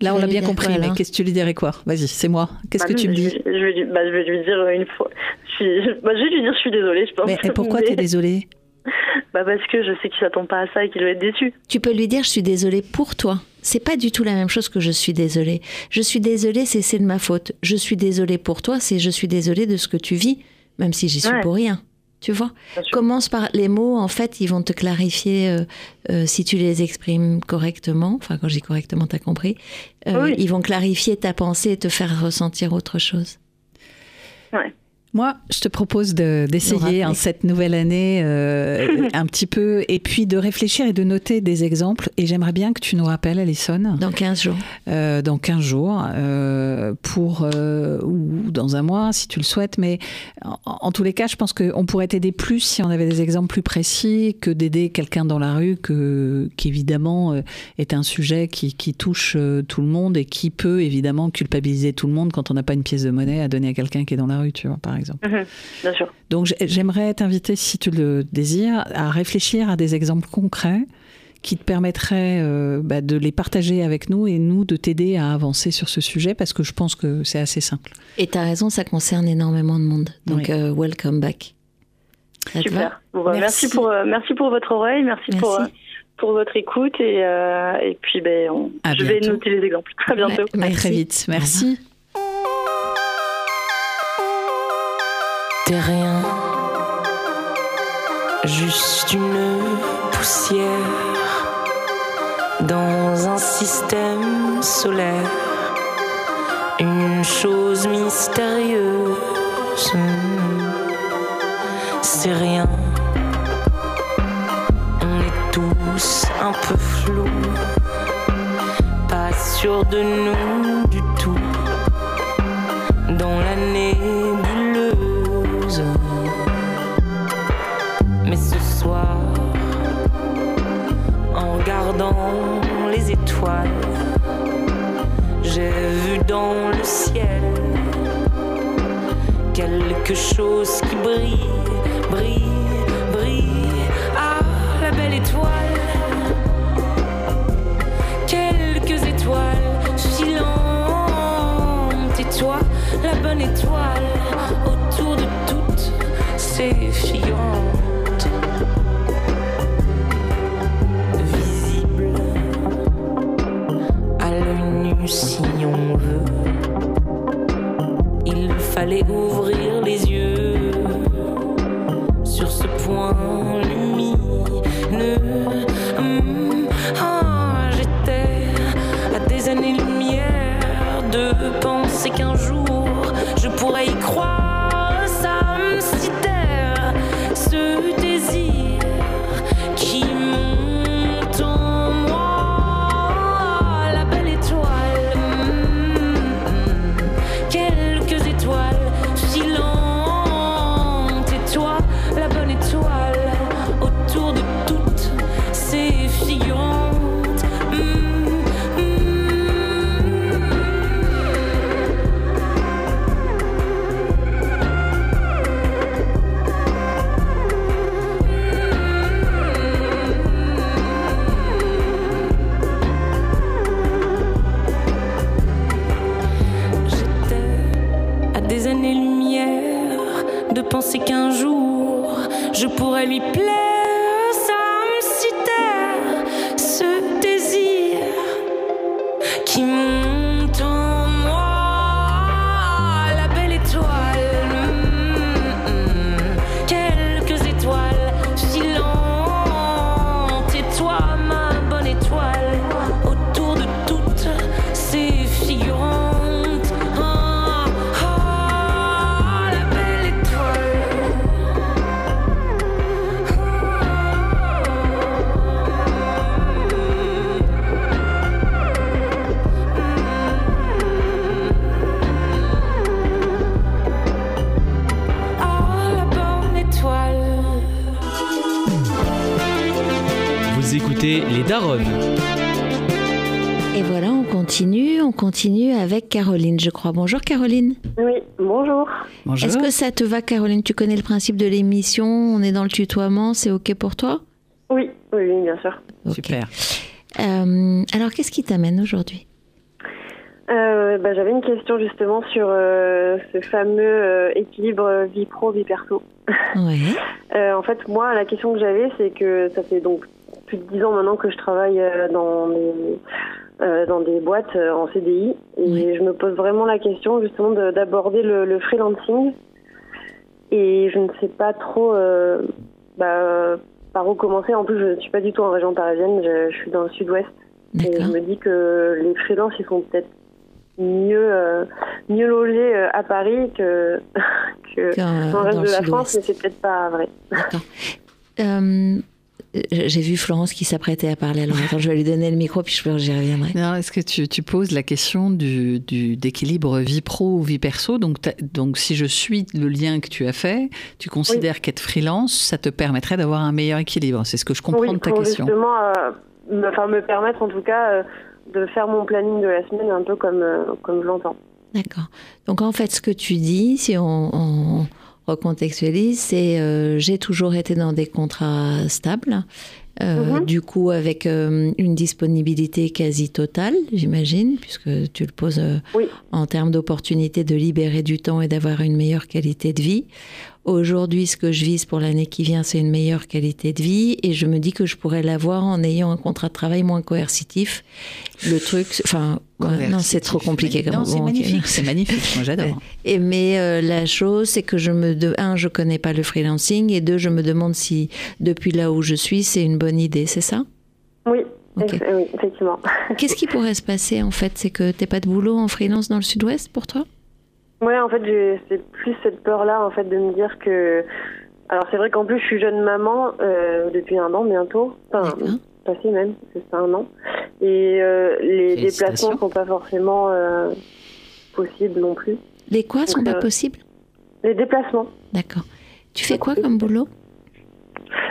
Là, on l'a bien compris, mais qu'est-ce que tu lui dirais quoi? Vas-y, c'est moi. Qu'est-ce que bah, tu me dis? je, vais lui, bah, je vais lui dire une fois. Je, bah, je vais lui dire je suis désolée, je pense. Mais et pourquoi tu es désolée? Bah parce que je sais qu'il s'attend pas à ça et qu'il va être déçu. Tu peux lui dire je suis désolée pour toi. C'est pas du tout la même chose que je suis désolée. Je suis désolée, c'est c'est de ma faute. Je suis désolée pour toi, c'est je suis désolée de ce que tu vis, même si j'y suis pour rien. Tu vois Commence par les mots, en fait, ils vont te clarifier euh, euh, si tu les exprimes correctement. Enfin, quand je dis correctement, tu as compris. Euh, ils vont clarifier ta pensée et te faire ressentir autre chose. Ouais. Moi, je te propose d'essayer en cette nouvelle année euh, un petit peu, et puis de réfléchir et de noter des exemples. Et j'aimerais bien que tu nous rappelles, Alison. Dans 15 jours. Euh, dans 15 jours, euh, pour, ou dans un mois, si tu le souhaites. Mais en, tous les cas, je pense qu'on pourrait t'aider plus si on avait des exemples plus précis que d'aider quelqu'un dans la rue, que, qui évidemment est un sujet qui, qui touche tout le monde et qui peut évidemment culpabiliser tout le monde quand on n'a pas une pièce de monnaie à donner à quelqu'un qui est dans la rue, tu vois, par exemple. Mhm, bien sûr. Donc j'aimerais t'inviter, si tu le désires, à réfléchir à des exemples concrets qui te permettraient euh, bah, de les partager avec nous et nous de t'aider à avancer sur ce sujet parce que je pense que c'est assez simple. Et tu as raison, ça concerne énormément de monde. Donc, euh, welcome back. Super. Bah, merci. pour, euh, merci pour votre oreille, merci, Pour, pour votre écoute et, et puis ben, je vais noter les exemples. À bientôt. à très vite. Merci. Juste une poussière dans un système solaire, une chose mystérieuse. C'est rien, on est tous un peu flous, pas sûr de nous du quelque chose qui brille, brille, brille. Ah, la belle étoile. Quelques étoiles filantes et toi, la bonne étoile autour de toutes ces filantes. si on veut. Fallait ouvrir les yeux avec Caroline, je crois. Bonjour Caroline. Oui, bonjour. Bonjour. Est-ce que ça te va Caroline? Tu connais le principe de l'émission, on est dans le tutoiement, c'est OK pour toi? Oui, oui, oui, bien sûr. Ok. Super. Euh, alors qu'est-ce qui t'amène aujourd'hui? Euh, bah, J'avais une question justement sur euh, ce fameux euh, équilibre vie pro, vie perso. Ouais. Euh, en fait, moi, la question que j'avais, c'est que ça fait donc plus de dix ans maintenant que je travaille euh, dans des, euh, dans des boîtes euh, en CDI. Et Oui. je me pose vraiment la question justement de- d'aborder le, le freelancing. Et je ne sais pas trop euh, bah, par où commencer. En plus, je ne suis pas du tout en région parisienne, je, je suis dans le sud-ouest. Et je me dis que les freelances, ils sont peut-être mieux, mieux logés à Paris que, dans le reste de la France, mais c'est peut-être pas vrai. D'accord. Euh, J'ai vu Florence qui s'apprêtait à parler. Alors attends, je vais lui donner le micro puis je j'y reviendrai. Non, est-ce que tu, tu poses la question du, d'équilibre vie pro ou vie perso? Donc, donc, si je suis le lien que tu as fait, tu considères qu'être freelance, ça te permettrait d'avoir un meilleur équilibre. C'est ce que je comprends oui, de ta pour question. justement euh, me, enfin, me permettre en tout cas euh, de faire mon planning de la semaine un peu comme, euh, comme je l'entends. D'accord. Donc en fait, ce que tu dis, si on, on recontextualise, c'est euh, j'ai toujours été dans des contrats stables. euh, Mhm. Du coup, avec euh, une disponibilité quasi totale, j'imagine, puisque tu le poses Oui. en termes d'opportunité de libérer du temps et d'avoir une meilleure qualité de vie. Aujourd'hui, ce que je vise pour l'année qui vient, c'est une meilleure qualité de vie et je me dis que je pourrais l'avoir en ayant un contrat de travail moins coercitif. Le truc, enfin, ouais, non, c'est trop compliqué comme Non, c'est bon, magnifique, c'est magnifique. Moi, j'adore. Et mais euh, la chose, c'est que je me de un, je connais pas le freelancing et deux, je me demande si depuis là où je suis, c'est une bonne idée, c'est ça? Oui, Ok. eff- oui effectivement. Qu'est-ce qui pourrait se passer en fait? C'est que t'es pas de boulot en freelance dans le Sud-Ouest pour toi? Ouais, en fait, c'est plus cette peur-là, en fait, de me dire que. Alors, c'est vrai qu'en plus, je suis jeune maman euh, depuis un an bientôt. Enfin, passé même, c'est ça un an. Et euh, les déplacements sont pas forcément euh, possibles non plus. Les quoi sont Donc, pas possibles? Les déplacements. D'accord. Tu fais quoi comme boulot?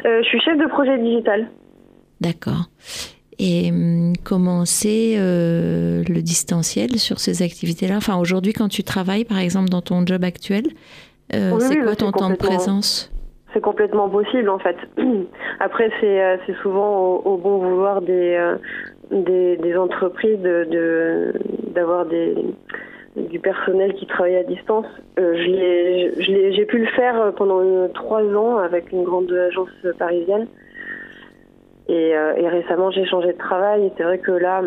Je suis chef de projet digital. D'accord. Et hum, comment c'est euh, le distanciel sur ces activités-là? Enfin, aujourd'hui, quand tu travailles, par exemple, dans ton job actuel, euh, Oui, c'est quoi ton temps de présence? C'est complètement possible en fait. Après, c'est euh, souvent au, au bon vouloir des, des, des entreprises de de- d'avoir des du personnel qui travaille à distance. Euh, je J'ai pu le faire pendant trois ans avec une grande agence parisienne. Et, euh, et récemment, j'ai changé de travail. Et c'est vrai que là,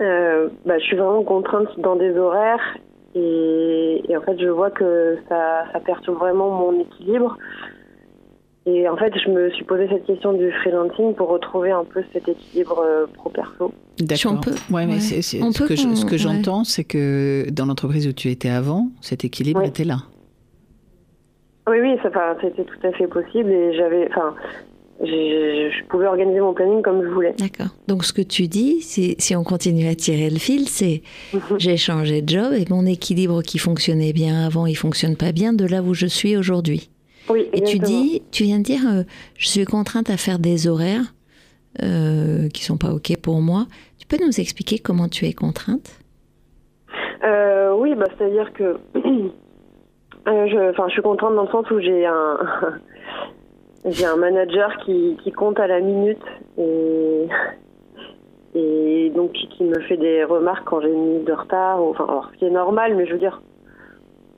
euh, bah, je suis vraiment contrainte dans des horaires. Et, et en fait, je vois que ça, ça perturbe vraiment mon équilibre. Et en fait, je me suis posé cette question du freelancing pour retrouver un peu cet équilibre euh, pro-perso. D'accord. Ouais, mais ouais. c'est- c'est- On ce que je- ce qu'on- que ouais. j'entends, c'est que dans l'entreprise où tu étais avant, cet équilibre était là. Oui, oui, ça, c'était tout à fait possible et j'avais, enfin, je pouvais organiser mon planning comme je voulais. D'accord. Donc, ce que tu dis, si, si on continue à tirer le fil, c'est j'ai changé de job et mon équilibre qui fonctionnait bien avant, il fonctionne pas bien de là où je suis aujourd'hui. Oui, Et tu exactement. dis, tu viens de dire, euh, je suis contrainte à faire des horaires euh, qui sont pas ok pour moi. Tu peux nous expliquer comment tu es contrainte? Euh, oui, bah, c'est-à-dire que euh, je, je suis contente dans le sens où j'ai un j'ai un manager qui, qui compte à la minute et et donc qui, me fait des remarques quand j'ai une minute de retard. Enfin, alors, ce qui est normal, mais je veux dire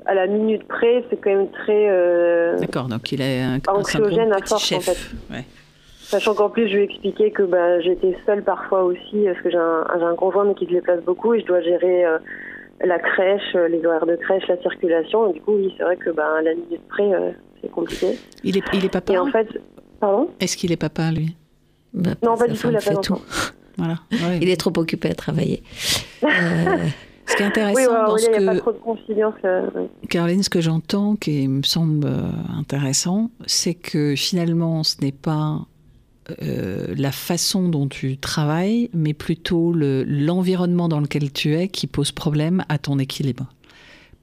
à la minute près, c'est quand même très euh, D'accord, donc il est un, anxiogène à force en chef. fait. Ouais. Sachant qu'en plus, je lui ai expliqué que bah, j'étais seule parfois aussi, parce que j'ai un, conjoint mais qui se déplace beaucoup et je dois gérer euh, la crèche, euh, les horaires de crèche, la circulation. Et du coup, oui, c'est vrai que bah, à la minute près, euh, c'est compliqué. Il est, il est papa Et en fait, pardon Est-ce qu'il est papa, lui? Bah, Non, pas du tout, il a pas tout. Voilà. Ouais. Il est trop occupé à travailler. Euh, Ce qui est intéressant Oui, dans oui, ce il n'y a pas que, trop de confidence. euh. Caroline, ce que j'entends, qui me semble euh, intéressant, c'est que finalement, ce n'est pas euh, la façon dont tu travailles, mais plutôt le- l'environnement dans lequel tu es qui pose problème à ton équilibre.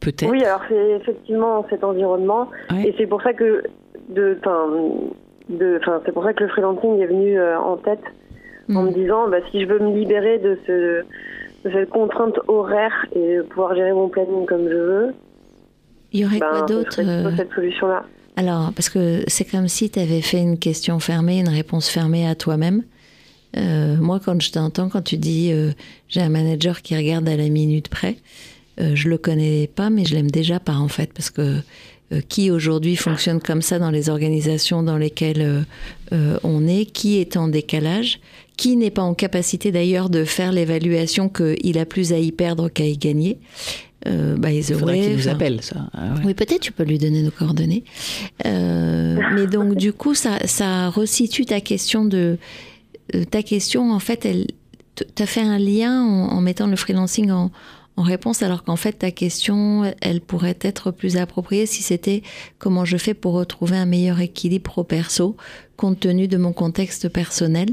Peut-être. Oui, alors c'est effectivement cet environnement. Ouais. Et c'est pour ça que de, c'est pour ça que le freelancing est venu euh, en tête en Mm. me disant, bah, si je veux me libérer de, ce, de cette contrainte horaire et pouvoir gérer mon planning comme je veux, Il y aurait ben, quoi d'autre euh, cette solution-là. Alors, parce que c'est comme si tu avais fait une question fermée, une réponse fermée à toi-même. Euh, moi, quand je t'entends, quand tu dis euh, j'ai un manager qui regarde à la minute près, euh, je le connais pas, mais je l'aime déjà pas en fait, parce que euh, qui aujourd'hui fonctionne comme ça dans les organisations dans lesquelles euh, euh, on est, qui est en décalage, qui n'est pas en capacité d'ailleurs de faire l'évaluation qu'il a plus à y perdre qu'à y gagner. Euh, by the Il faudrait way, qu'il nous appelle, ça. Ah ouais. oui, peut-être tu peux lui donner nos coordonnées. Euh, mais donc, du coup, ça, ça resitue ta question de. ta question, en fait, elle. Tu as fait un lien en, en mettant le freelancing en, en réponse, alors qu'en fait, ta question, elle pourrait être plus appropriée si c'était comment je fais pour retrouver un meilleur équilibre pro-perso, compte tenu de mon contexte personnel.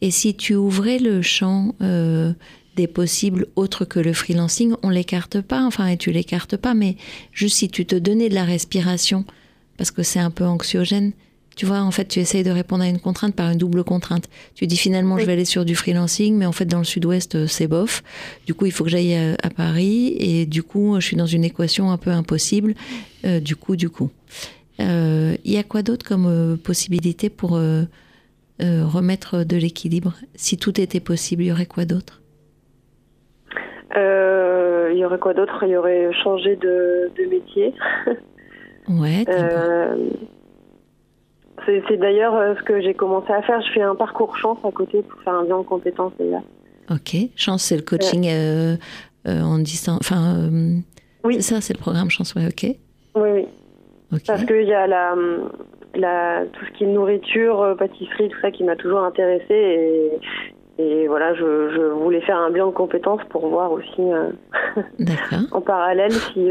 Et si tu ouvrais le champ euh, des possibles autres que le freelancing, on l'écarte pas, enfin, et tu l'écartes pas, mais juste si tu te donnais de la respiration, parce que c'est un peu anxiogène, tu vois, en fait, tu essayes de répondre à une contrainte par une double contrainte. Tu dis finalement, je vais aller sur du freelancing, mais en fait, dans le sud-ouest, euh, c'est bof. Du coup, il faut que j'aille à, à Paris, et du coup, je suis dans une équation un peu impossible. Euh, du coup, du coup. Euh, Il y a quoi d'autre comme euh, possibilité pour euh, euh, remettre de l'équilibre? Si tout était possible, il y aurait quoi d'autre? Euh, il y aurait quoi d'autre? Il y aurait changé de, de métier. Ouais. Euh, c'est d'ailleurs euh, ce que j'ai commencé à faire. Je fais un parcours chance à côté pour faire un bilan de compétences déjà. Ok. Chance, c'est le coaching euh, euh, en distance. Enfin, euh, Oui. c'est ça, c'est le programme Chance, ouais, ok. Oui, oui. Parce qu'il y a la, la, tout ce qui est nourriture, pâtisserie, tout ça qui m'a toujours intéressée. Et, et voilà, je, je voulais faire un bilan de compétences pour voir aussi en parallèle si, si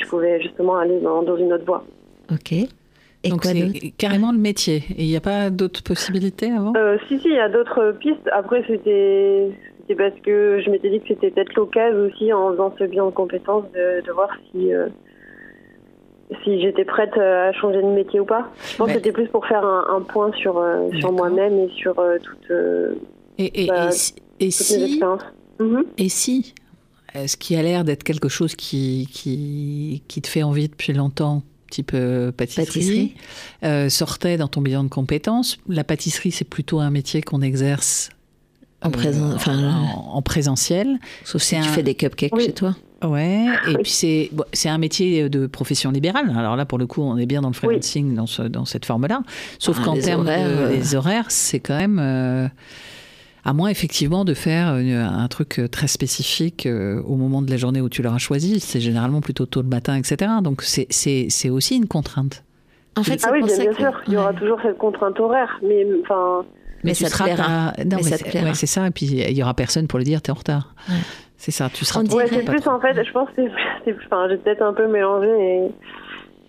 je pouvais justement aller dans, dans une autre voie. Ok. Et Donc c'est carrément le métier. Et il n'y a pas d'autres possibilités avant? Euh, si, si, il y a d'autres pistes. Après, c'était parce que je m'étais dit que c'était peut-être l'occasion aussi, en faisant ce bilan de compétences, de, de voir si, euh, si j'étais prête euh, à changer de métier ou pas. Je pense Mais- que c'était plus pour faire un, un point sur, euh, sur moi-même et sur euh, toute, euh, Et, et, Bah, et si- et toutes mes si expériences. Mhm. Et si euh, ce qui a l'air d'être quelque chose qui, qui, qui te fait envie depuis longtemps, type euh, pâtisserie, Pâtisserie. euh, sortait dans ton bilan de compétences, la pâtisserie, c'est plutôt un métier qu'on exerce En présent, enfin, en, en présentiel. sauf si c'est tu un- fais des cupcakes Oui. chez toi. Ouais, et puis c'est bon, c'est un métier de profession libérale. Alors là, pour le coup, on est bien dans le freelancing dans, ce, dans cette forme-là. Sauf Ah, qu'en termes horaires, de euh. les horaires, c'est quand même. euh, à moins effectivement de faire une- un truc très spécifique euh, au moment de la journée où tu l'auras choisi, c'est généralement plutôt tôt le matin, etc. Donc c'est- c'est c'est aussi une contrainte. En fait, c'est Ah oui, bien, ça bien que- sûr, il y aura ouais. toujours cette contrainte horaire. Mais enfin, Mais ça te plaira. ta- Non, Mais mais ça te c'est plaira. ouais, c'est ça. Et puis il y aura personne pour le dire, t'es en retard. Ouais. C'est ça. Tu seras. Ouais, c'est plus en fait, je pense que c'est- c'est, enfin, j'ai peut-être un peu mélangé et,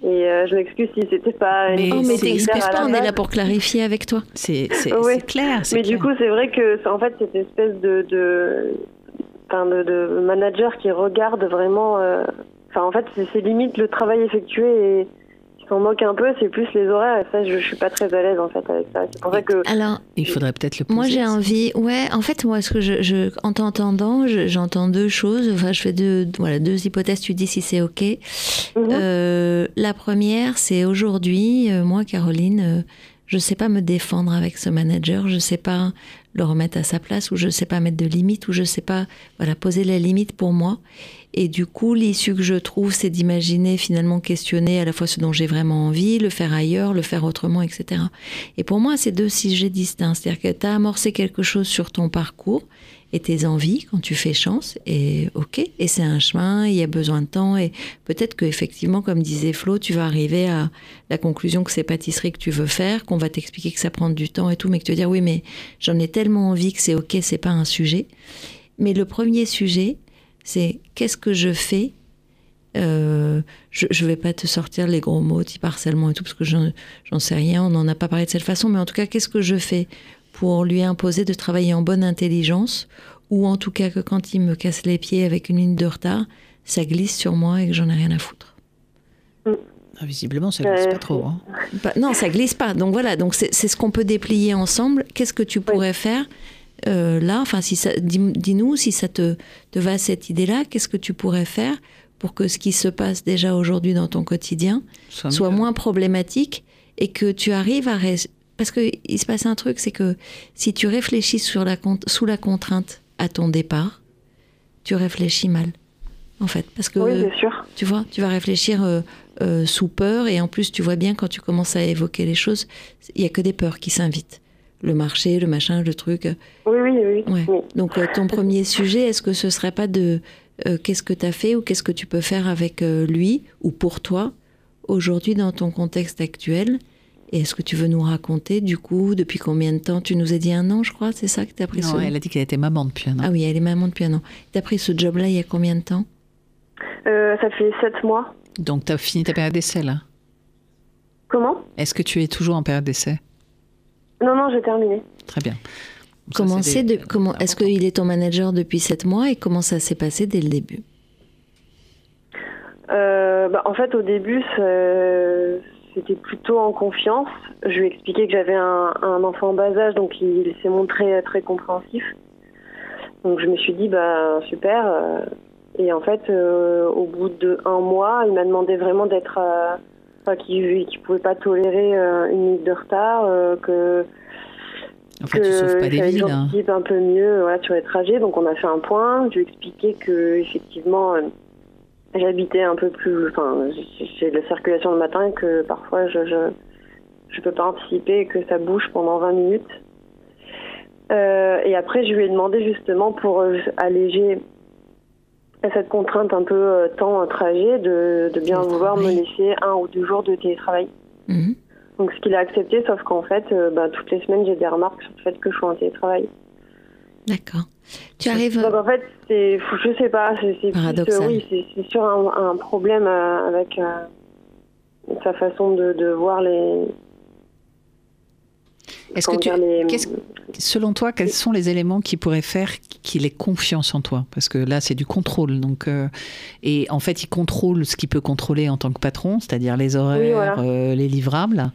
et euh, je m'excuse si c'était pas. Mais Oh, mais t'excuses pas, on est là pour clarifier avec toi. C'est Ouais. clair. Mais du coup, c'est vrai que, c'est- en fait, cette espèce de, de, de, de manager qui regarde vraiment. euh, Enfin, en fait, c'est, limite le travail effectué et s'en moque un peu, c'est plus les horaires. Et ça, je, je suis pas très à l'aise en fait avec ça. C'est pour ça que. Alors, il faudrait peut-être le. Moi, poser, j'ai ça. envie. Ouais, en fait, moi, ce que je, je en t'entendant, je- j'entends deux choses. Enfin, je fais deux, voilà, deux hypothèses. Tu dis si c'est ok. Mhm. Euh, la première, c'est aujourd'hui, euh, moi, Caroline, euh, je sais pas me défendre avec ce manager. Je sais pas le remettre à sa place, ou je sais pas mettre de limite, ou je sais pas, voilà, poser la limite pour moi. Et du coup, l'issue que je trouve, c'est d'imaginer finalement questionner à la fois ce dont j'ai vraiment envie, le faire ailleurs, le faire autrement, etc. Et pour moi, c'est deux sujets distincts. C'est-à-dire que tu as amorcé quelque chose sur ton parcours et tes envies quand tu fais chance, et ok, et c'est un chemin, il y a besoin de temps, et peut-être que effectivement, comme disait Flo, tu vas arriver à la conclusion que c'est pâtisserie que tu veux faire, qu'on va t'expliquer que ça prend du temps et tout, mais que tu vas dire oui, mais j'en ai tellement envie que c'est ok, c'est pas un sujet. Mais le premier sujet, c'est qu'est-ce que je fais euh, je ne vais pas te sortir les gros mots, type harcèlement et tout, parce que j'en sais rien, on n'en a pas parlé de cette façon, mais en tout cas, qu'est-ce que je fais pour lui imposer de travailler en bonne intelligence, ou en tout cas que quand il me casse les pieds avec une ligne de retard, ça glisse sur moi et que j'en ai rien à foutre. Ah, visiblement, ça glisse pas trop. Hein. Bah, non, ça glisse pas. Donc voilà, donc c'est ce qu'on peut déplier ensemble. Qu'est-ce que tu pourrais faire euh, là Enfin, si dis-nous si ça te, te va cette idée-là. Qu'est-ce que tu pourrais faire pour que ce qui se passe déjà aujourd'hui dans ton quotidien soit, moins problématique et que tu arrives à parce qu'il se passe un truc, c'est que si tu réfléchis sur la, sous la contrainte à ton départ, tu réfléchis mal, en fait. Parce que, oui, sûr. tu vois, tu vas réfléchir euh, euh, sous peur, et en plus, tu vois bien quand tu commences à évoquer les choses, il n'y a que des peurs qui s'invitent. Le marché, le machin, le truc. Oui, oui, oui. Ouais. Donc, euh, ton premier sujet, est-ce que ce serait pas de qu'est-ce que tu as fait ou qu'est-ce que tu peux faire avec lui ou pour toi aujourd'hui dans ton contexte actuel? Et est-ce que tu veux nous raconter, du coup, depuis combien de temps? Tu nous as dit un an, je crois, c'est ça que tu as pris Non, elle a dit qu'elle était maman depuis un an. Ah oui, elle est maman depuis un an. Tu as pris ce job-là il y a combien de temps? Euh, Ça fait sept mois. Donc tu as fini ta période d'essai, là Comment? Est-ce que tu es toujours en période d'essai? Non, non, j'ai terminé. Très bien. comment c'est de, comment, Est-ce qu'il est ton manager depuis sept mois et comment ça s'est passé dès le début? Euh, bah, En fait, au début, c'était plutôt en confiance. Je lui ai expliqué que j'avais un, enfant en bas âge, donc il, s'est montré très compréhensif. Donc je me suis dit, bah super. Euh, et en fait, euh, au bout de un mois, il m'a demandé vraiment d'être, euh, enfin, qu'il ne pouvait pas tolérer une minute de retard, que en fait, tu sauves pas des vies, là. un peu mieux voilà, sur les trajets. Donc on a fait un point. Je lui ai expliqué que effectivement j'habitais un peu plus. Enfin, j'ai de la circulation le matin et que parfois je, je, je peux pas anticiper que ça bouge pendant 20 minutes. Euh, et après, je lui ai demandé justement pour euh, alléger cette contrainte un peu euh, temps trajet de, de bien vouloir me laisser un ou deux jours de télétravail. Mhm. Donc ce qu'il a accepté, sauf qu'en fait, bah, toutes les semaines, j'ai des remarques sur le fait que je sois en télétravail. D'accord. Tu arrives. Donc en fait, c'est, je sais pas, c'est, paradoxal. oui, c'est, sûr un, problème euh, avec euh, sa façon de, voir les. Est-ce que tu, selon toi, quels sont les éléments qui pourraient faire qu'il ait confiance en toi? Parce que là, c'est du contrôle. Donc, euh, et en fait, il contrôle ce qu'il peut contrôler en tant que patron, c'est-à-dire les horaires, les livrables.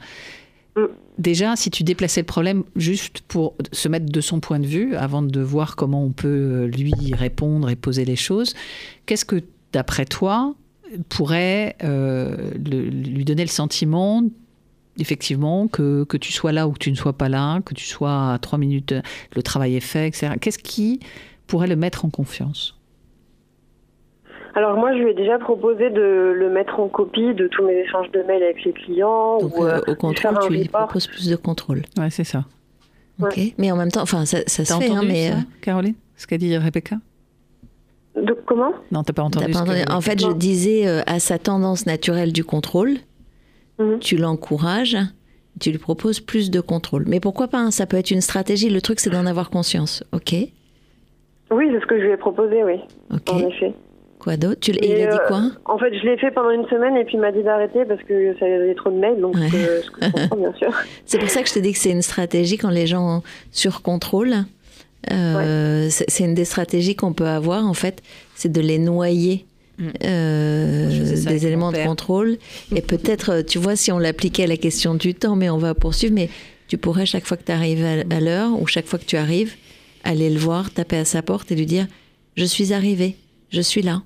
Mm. Déjà, si tu déplaçais le problème juste pour se mettre de son point de vue, avant de voir comment on peut euh, lui répondre et poser les choses, qu'est-ce que, d'après toi, pourrait euh, lui donner le sentiment effectivement, que, que, tu sois là ou que tu ne sois pas là, que tu sois à trois minutes, le travail est fait, etc. Qu'est-ce qui pourrait le mettre en confiance? Alors moi, je lui ai déjà proposé de le mettre en copie de tous mes échanges de mails avec les clients. Donc ou, euh, au contrôle, tu lui proposes plus de contrôle. Ouais, c'est ça. Ok. Mais en même temps, enfin, ça, ça se fait, hein, mais ça, euh, Caroline, ce qu'a dit Rebecca? De, comment? Non, t'as pas entendu. pas entendu. En fait, je disais euh, à sa tendance naturelle du contrôle, mhm. tu l'encourages, tu lui proposes plus de contrôle. Mais pourquoi pas hein, Ça peut être une stratégie. Le truc, c'est d'en avoir conscience. Ok? Oui, c'est ce que je lui ai proposé, oui. Ok. En effet. Quoi d'autre? Tu, Il a dit quoi? euh, En fait, je l'ai fait pendant une semaine et puis il m'a dit d'arrêter parce que ça avait trop de mails, donc euh, ce que je comprends bien sûr. C'est pour ça que je te dis que c'est une stratégie quand les gens sur contrôle. Euh, C'est une des stratégies qu'on peut avoir en fait, c'est de les noyer. Mm. Euh, des éléments de contrôle et peut-être tu vois si on l'appliquait à la question du temps mais on va poursuivre mais tu pourrais chaque fois que tu arrives à, l'heure ou chaque fois que tu arrives aller le voir taper à sa porte et lui dire je suis arrivé je suis là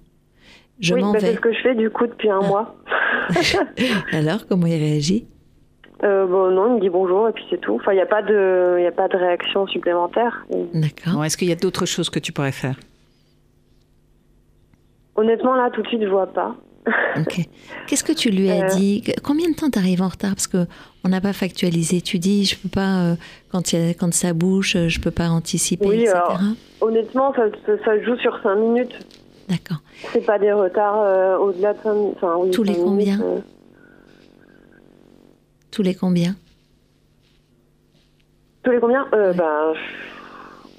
je oui, m'en bah, vais. C'est ce que je fais du coup depuis un mois. Alors, comment il réagit? Euh, bon, non, il me dit bonjour et puis c'est tout. Enfin, il n'y a pas de, il y a pas de réaction supplémentaire. D'accord. Bon, Est-ce qu'il y a d'autres choses que tu pourrais faire? Honnêtement, là, tout de suite, je vois pas. Ok. Qu'est-ce que tu lui as Euh. dit? Combien de temps t'arrives en retard? Parce que on n'a pas factualisé. Tu dis, je peux pas euh, quand il y a- quand ça bouge, euh, je peux pas anticiper, Oui, etc. alors- Honnêtement, ça, ça, ça se joue sur 5 minutes. D'accord. C'est pas des retards euh, au-delà de 5 minutes. Enfin, oui, Tous les combien? Tous les combien? Tous les combien? Bah,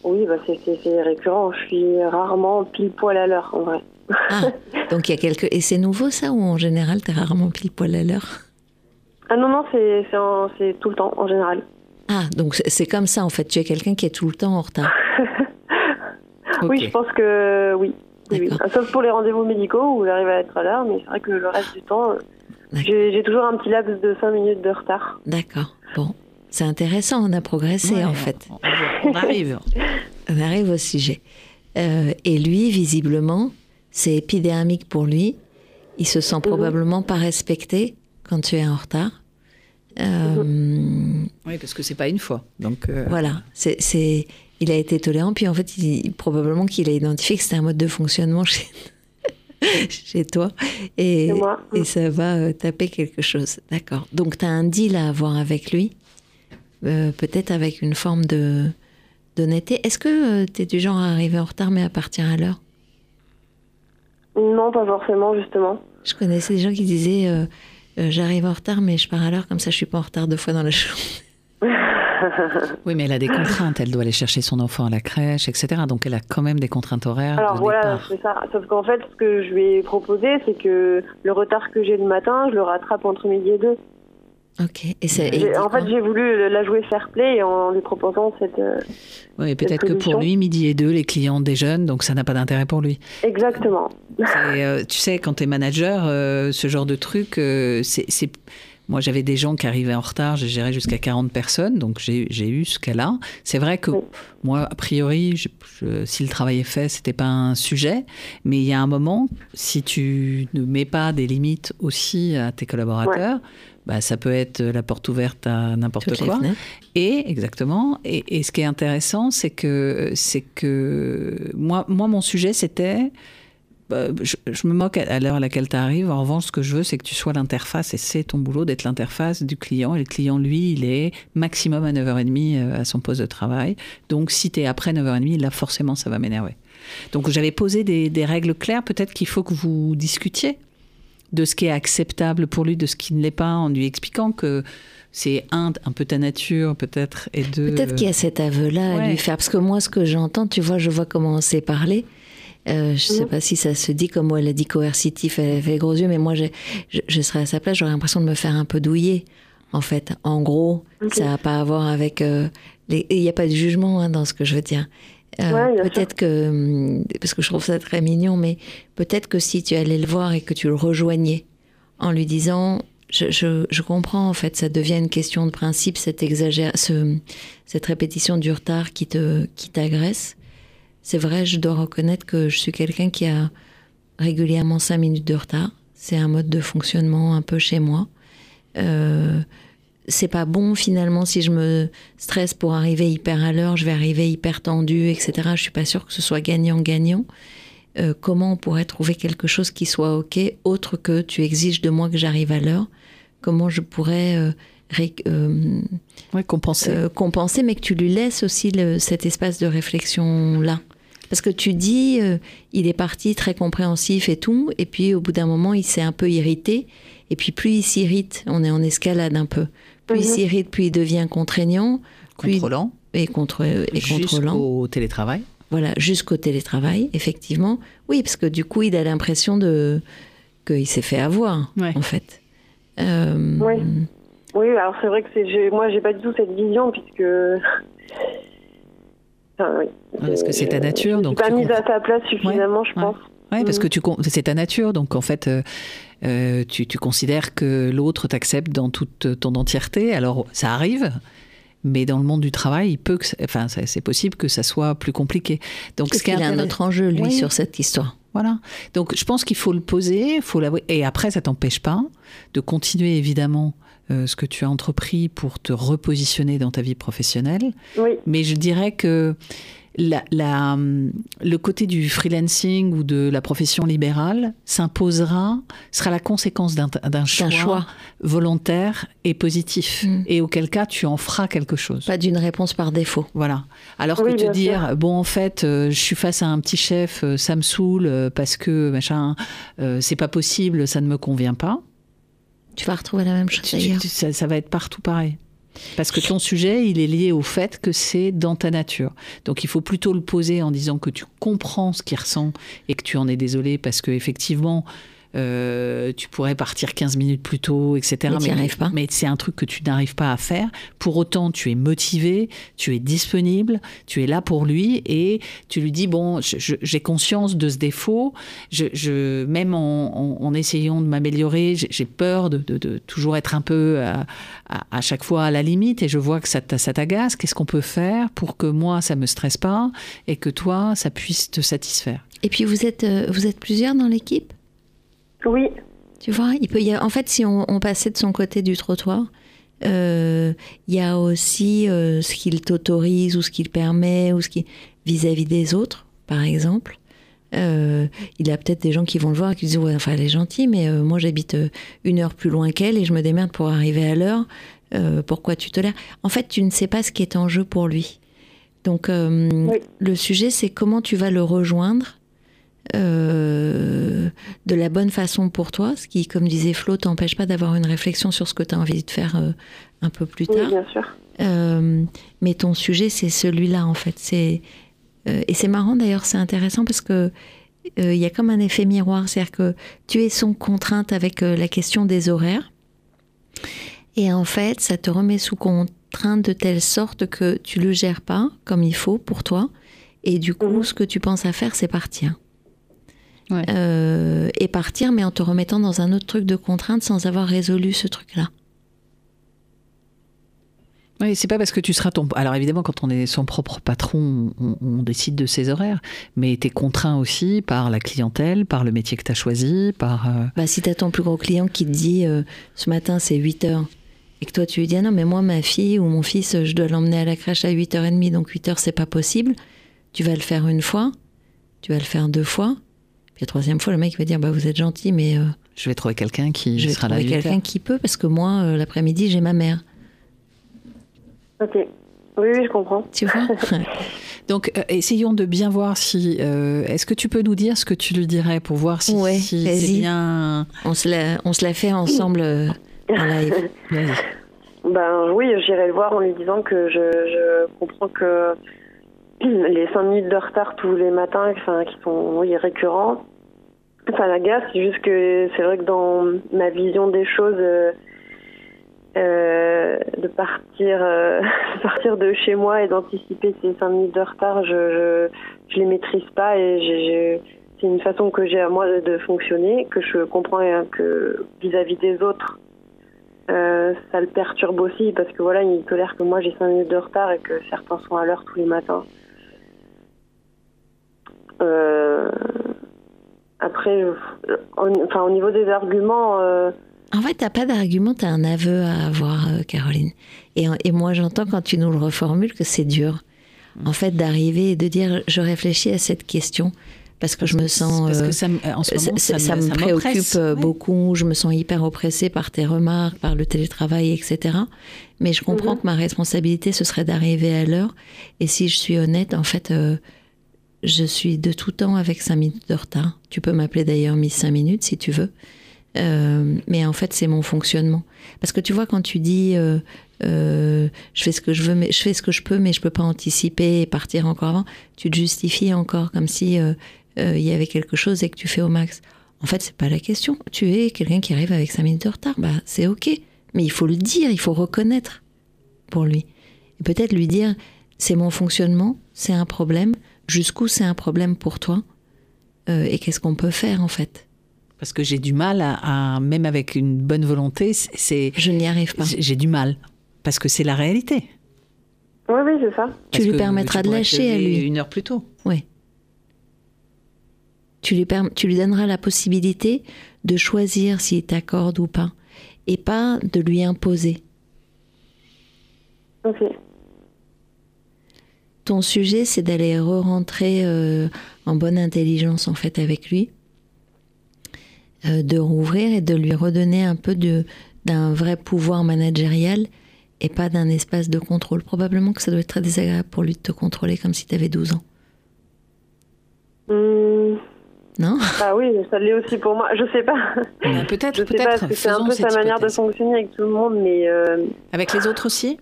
Oui, bah, c'est récurrent. Je suis rarement pile poil à l'heure, en vrai. Ah, donc il y a quelques et c'est nouveau ça ou en général t'es rarement pile poil à l'heure? Ah non, non, c'est en- tout le temps, en général. Ah, donc c'est- comme ça en fait. Tu es quelqu'un qui est tout le temps en retard. Oui, je pense que oui. Ah, Sauf pour les rendez-vous médicaux où j'arrive à être à l'heure, mais c'est vrai que le reste du temps, euh, j'ai j'ai toujours un petit laps de 5 minutes de retard. D'accord. Bon, c'est intéressant. On a progressé Ouais, en fait. On, on arrive. On arrive au sujet. Euh, et lui, visiblement, c'est épidermique pour lui. Il se sent probablement pas respecté quand tu es en retard. Euh, Oui, parce que c'est pas une fois. Donc, euh, Voilà, c'est, il a été tolérant, puis en fait, il- probablement qu'il a identifié que c'était un mode de fonctionnement chez, chez toi, et, ça va euh, taper quelque chose. D'accord. Donc, tu as un deal à avoir avec lui, euh, peut-être avec une forme de, d'honnêteté. Est-ce que tu es du genre à arriver en retard, mais à partir à l'heure? Non, pas forcément, justement. Je connaissais des gens qui disaient euh, euh, J'arrive en retard, mais je pars à l'heure, comme ça je suis pas en retard deux fois dans la journée. Oui, mais elle a des contraintes. Elle doit aller chercher son enfant à la crèche, etc. Donc, elle a quand même des contraintes horaires. Alors de voilà, c'est ça. Sauf qu'en fait, ce que je lui ai proposé, c'est que le retard que j'ai le matin, je le rattrape entre midi et deux. Ok. Et ça, et il J'ai- dit En fait, j'ai voulu la jouer fair play en lui proposant cette. euh, Oui, peut-être que pour lui, midi et deux, les clients déjeunent, donc ça n'a pas d'intérêt pour lui. Exactement. Euh, tu sais, quand tu es manager, euh, ce genre de truc, euh, c'est, Moi, j'avais des gens qui arrivaient en retard, j'ai géré jusqu'à 40 personnes, donc j'ai, eu ce cas-là. C'est vrai que Oui. moi, a priori, je- je- si le travail est fait, c'était pas un sujet, mais il y a un moment, si tu ne mets pas des limites aussi à tes collaborateurs, bah, ça peut être la porte ouverte à n'importe quoi. Et exactement. Et, et ce qui est intéressant, c'est que c'est que moi, moi, mon sujet, c'était. bah, je, je me moque à, l'heure à laquelle tu arrives. En revanche, ce que je veux, c'est que tu sois l'interface, et c'est ton boulot d'être l'interface du client. Et le client, lui, il est maximum à 9h30 euh, à son poste de travail. Donc, si tu es après 9h30, là, forcément, ça va m'énerver. Donc, j'avais posé des, des règles claires. Peut-être qu'il faut que vous discutiez de ce qui est acceptable pour lui, de ce qui ne l'est pas, en lui expliquant que c'est un, un peu ta nature, peut-être, et deux. Peut-être qu'il y a cet aveu-là à lui faire. Parce que moi, ce que j'entends, tu vois, je vois comment on s'est parlé. Euh, je ne sais Mhm. pas si ça se dit comme moi, elle a dit coercitif, elle fait les gros yeux, mais moi, je, je serais à sa place, j'aurais l'impression de me faire un peu douiller, en fait. En gros, ça n'a pas à voir avec... euh, les- Il n'y a pas de jugement hein, dans ce que je veux dire. Euh, Ouais, peut-être que, hum, parce que je trouve ça très mignon, mais peut-être que si tu allais le voir et que tu le rejoignais en lui disant, je, je, je comprends en fait, ça devient une question de principe, cette exagère, ce, cette répétition du retard qui te, qui t'agresse. C'est vrai, je dois reconnaître que je suis quelqu'un qui a régulièrement cinq minutes de retard. C'est un mode de fonctionnement un peu chez moi. Euh, c'est pas bon finalement si je me stresse pour arriver hyper à l'heure, je vais arriver hyper tendu, etc. Je suis pas sûre que ce soit gagnant-gagnant. Euh, comment on pourrait trouver quelque chose qui soit ok, autre que tu exiges de moi que j'arrive à l'heure? Comment je pourrais euh, ré- euh, Ouais, compenser. euh, compenser, mais que tu lui laisses aussi le- cet espace de réflexion là. Parce que tu dis, il est parti très compréhensif et tout, et puis au bout d'un moment, il s'est un peu irrité, et puis plus il s'irrite, on est en escalade un peu, plus il Mhm. s'irrite, plus il devient contraignant, plus contrôlant. et, contre, et contrôlant. Jusqu'au télétravail. Voilà, jusqu'au télétravail, effectivement. Oui, parce que du coup, il a l'impression de qu'il s'est fait avoir, Ouais. en fait. Euh, Oui. Oui, alors c'est vrai que moi, j'ai pas du tout cette vision puisque. Enfin, oui. Ouais, parce que c'est ta nature, Je suis donc pas mise à comprends. ta place suffisamment, je pense. Ouais, parce Mhm. que tu c'est ta nature, donc en fait, euh, euh, tu, tu considères que l'autre t'accepte dans toute ton entièreté. Alors, ça arrive, mais dans le monde du travail, il peut, que, ça- enfin, c'est possible que ça soit plus compliqué. Donc, Parce ce qu'il a un autre enjeu, lui, Oui. sur cette histoire. Voilà. Donc, je pense qu'il faut le poser, faut l'avouer. Et après, ça t'empêche pas de continuer, évidemment, ce que tu as entrepris pour te repositionner dans ta vie professionnelle. Oui. Mais je dirais que la, le côté du freelancing ou de la profession libérale s'imposera, sera la conséquence d'un choix, choix, volontaire et positif. Mm. Et auquel cas, tu en feras quelque chose. Pas d'une réponse par défaut. Voilà. Alors que te dire, bon, en fait, euh, je suis face à un petit chef, euh, ça me saoule euh, parce que, machin, c'est pas possible, ça ne me convient pas. Tu vas retrouver la même chose ça, ça va être partout pareil. Parce que ton sujet, il est lié au fait que c'est dans ta nature. Donc il faut plutôt le poser en disant que tu comprends ce qu'il ressent et que tu en es désolé parce que effectivement, euh, tu pourrais partir 15 minutes plus tôt, etc. Mais, pas. mais c'est un truc que tu n'arrives pas à faire. Pour autant, tu es motivé, tu es disponible, tu es là pour lui et tu lui dis bon, j'ai conscience de ce défaut. Je, même en, essayant de m'améliorer, j'ai peur de, toujours être un peu à, chaque fois à la limite et je vois que ça, t'agace. Qu'est-ce qu'on peut faire pour que moi ça me stresse pas et que toi ça puisse te satisfaire? Et puis vous êtes euh, vous êtes plusieurs dans l'équipe? Oui. Tu vois, il peut y en fait, si on, passait de son côté du trottoir, euh, il y a aussi euh, ce qu'il t'autorise ou ce qu'il permet ou ce qui vis-à-vis des autres, par exemple. Euh, il y a peut-être des gens qui vont le voir et qui disent ouais, enfin elle est gentille, mais moi j'habite une heure plus loin qu'elle et je me démerde pour arriver à l'heure. pourquoi tu tolères En fait, tu ne sais pas ce qui est en jeu pour lui. Donc le sujet, c'est comment tu vas le rejoindre euh, de la bonne façon pour toi, ce qui, comme disait Flo, t'empêche pas d'avoir une réflexion sur ce que tu as envie de faire euh, un peu plus tard. Oui, bien sûr. Euh, mais ton sujet, c'est celui-là, en fait. C'est, et c'est marrant d'ailleurs, c'est intéressant parce que il y a comme un effet miroir, c'est-à-dire que tu es son contrainte avec la question des horaires. Et en fait, ça te remet sous contrainte de telle sorte que tu le gères pas comme il faut pour toi. Et du coup, mhm. ce que tu penses à faire, c'est partir. Euh, et partir, mais en te remettant dans un autre truc de contrainte sans avoir résolu ce truc-là. Oui, c'est pas parce que tu seras ton. Alors évidemment, quand on est son propre patron, on, décide de ses horaires, mais tu es contraint aussi par la clientèle, par le métier que tu as choisi, par. Euh, bah, si tu as ton plus gros client qui te dit euh, ce matin c'est 8 heures, et que toi tu lui dis ah non, mais moi, ma fille ou mon fils, je dois l'emmener à la crèche à 8h30, donc 8 heures c'est pas possible, tu vas le faire une fois, tu vas le faire deux fois, puis la troisième fois, le mec va dire bah, Vous êtes gentil, mais. Euh, je vais trouver quelqu'un qui je vais sera trouver quelqu'un qui peut, parce que moi, euh, l'après-midi, j'ai ma mère. Ok. Oui, oui, je comprends. Tu vois Donc, euh, essayons de bien voir si. Est-ce que tu peux nous dire ce que tu lui dirais pour voir si, c'est bien. On se, la, on se la fait ensemble en live. ben oui, j'irai le voir en lui disant que je, je comprends que les 5 minutes de retard tous les matins, qui sont oui, récurrents, ça m'agace. C'est juste que c'est vrai que dans ma vision des choses, euh, euh de partir, euh, partir de chez moi et d'anticiper ces 5 minutes de retard, je, je, les maîtrise pas et c'est une façon que j'ai à moi de, fonctionner, que je comprends que vis-à-vis des autres, ça le perturbe aussi parce que voilà, il tolère que moi j'ai 5 minutes de retard et que certains sont à l'heure tous les matins. Euh, après, enfin, au niveau des arguments. Euh, en fait, t'as pas d'argument, t'as un aveu à avoir, euh, Caroline. Et, et moi, j'entends quand tu nous le reformules que c'est dur. En fait, d'arriver et de dire, je réfléchis à cette question parce que je me sens. Parce que ça, en ce moment, ça, ça, me, préoccupe beaucoup. Je me sens hyper oppressée par tes remarques, par le télétravail, etc. Mais je comprends mhm. que ma responsabilité, ce serait d'arriver à l'heure. Et si je suis honnête, en fait, je suis de tout temps avec 5 minutes de retard. Tu peux m'appeler d'ailleurs Miss 5 minutes si tu veux. Euh, mais en fait, c'est mon fonctionnement. Parce que tu vois, quand tu dis euh, euh, je fais ce que je veux, mais je fais ce que je peux, mais je peux pas anticiper et partir encore avant, tu te justifies encore comme si il y avait quelque chose et que tu fais au max. En fait, c'est pas la question. Tu es quelqu'un qui arrive avec 5 minutes de retard, bah c'est ok. Mais il faut le dire, il faut reconnaître pour lui. Et peut-être lui dire c'est mon fonctionnement, c'est un problème jusqu'où c'est un problème pour toi euh, et qu'est-ce qu'on peut faire en fait? Parce que j'ai du mal à, même avec une bonne volonté, c'est. Je n'y arrive pas. J'ai du mal parce que c'est la réalité. Oui, oui, c'est ça. tu lui permettras de lâcher à lui. Une heure plus tôt. Oui. Tu lui, tu lui donneras la possibilité de choisir s'il t'accorde ou pas. et pas de lui imposer. Ok. Ton sujet, c'est d'aller re-rentrer euh, en bonne intelligence en fait avec lui, euh, de rouvrir et de lui redonner un peu de d'un vrai pouvoir managérial et pas d'un espace de contrôle. Probablement que ça doit être très désagréable pour lui de te contrôler comme si tu avais 12 ans. Hmm, Non? Bah oui, ça l'est aussi pour moi. Je sais pas. Peut-être, Je sais pas, peut-être. parce que c'est un peu sa manière de fonctionner avec tout le monde, mais euh, Avec les autres aussi?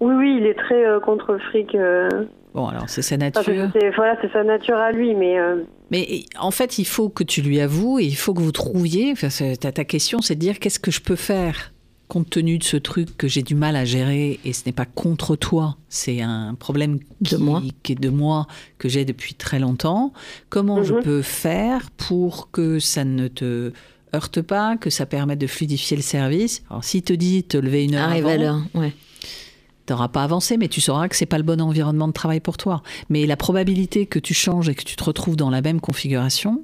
Oui, oui, il est très euh, contre fric. euh, Bon, alors c'est sa enfin, c'est- nature. c'est- voilà, c'est sa nature à lui, mais euh, Mais en fait, il faut que tu lui avoues et il faut que vous trouviez. Enfin, c'est- ta, ta question, c'est de dire qu'est-ce que je peux faire compte tenu de ce truc que j'ai du mal à gérer et ce n'est pas contre toi, c'est un problème qui, De moi. qui est de moi que j'ai depuis très longtemps. Comment je Mhm. peux faire pour que ça ne te heurte pas, que ça permette de fluidifier le service? Alors, s'il te dit te lever une heure Arrive avant, à l'heure, ouais. T'auras pas avancé, mais tu sauras que c'est pas le bon environnement de travail pour toi. Mais la probabilité que tu changes et que tu te retrouves dans la même configuration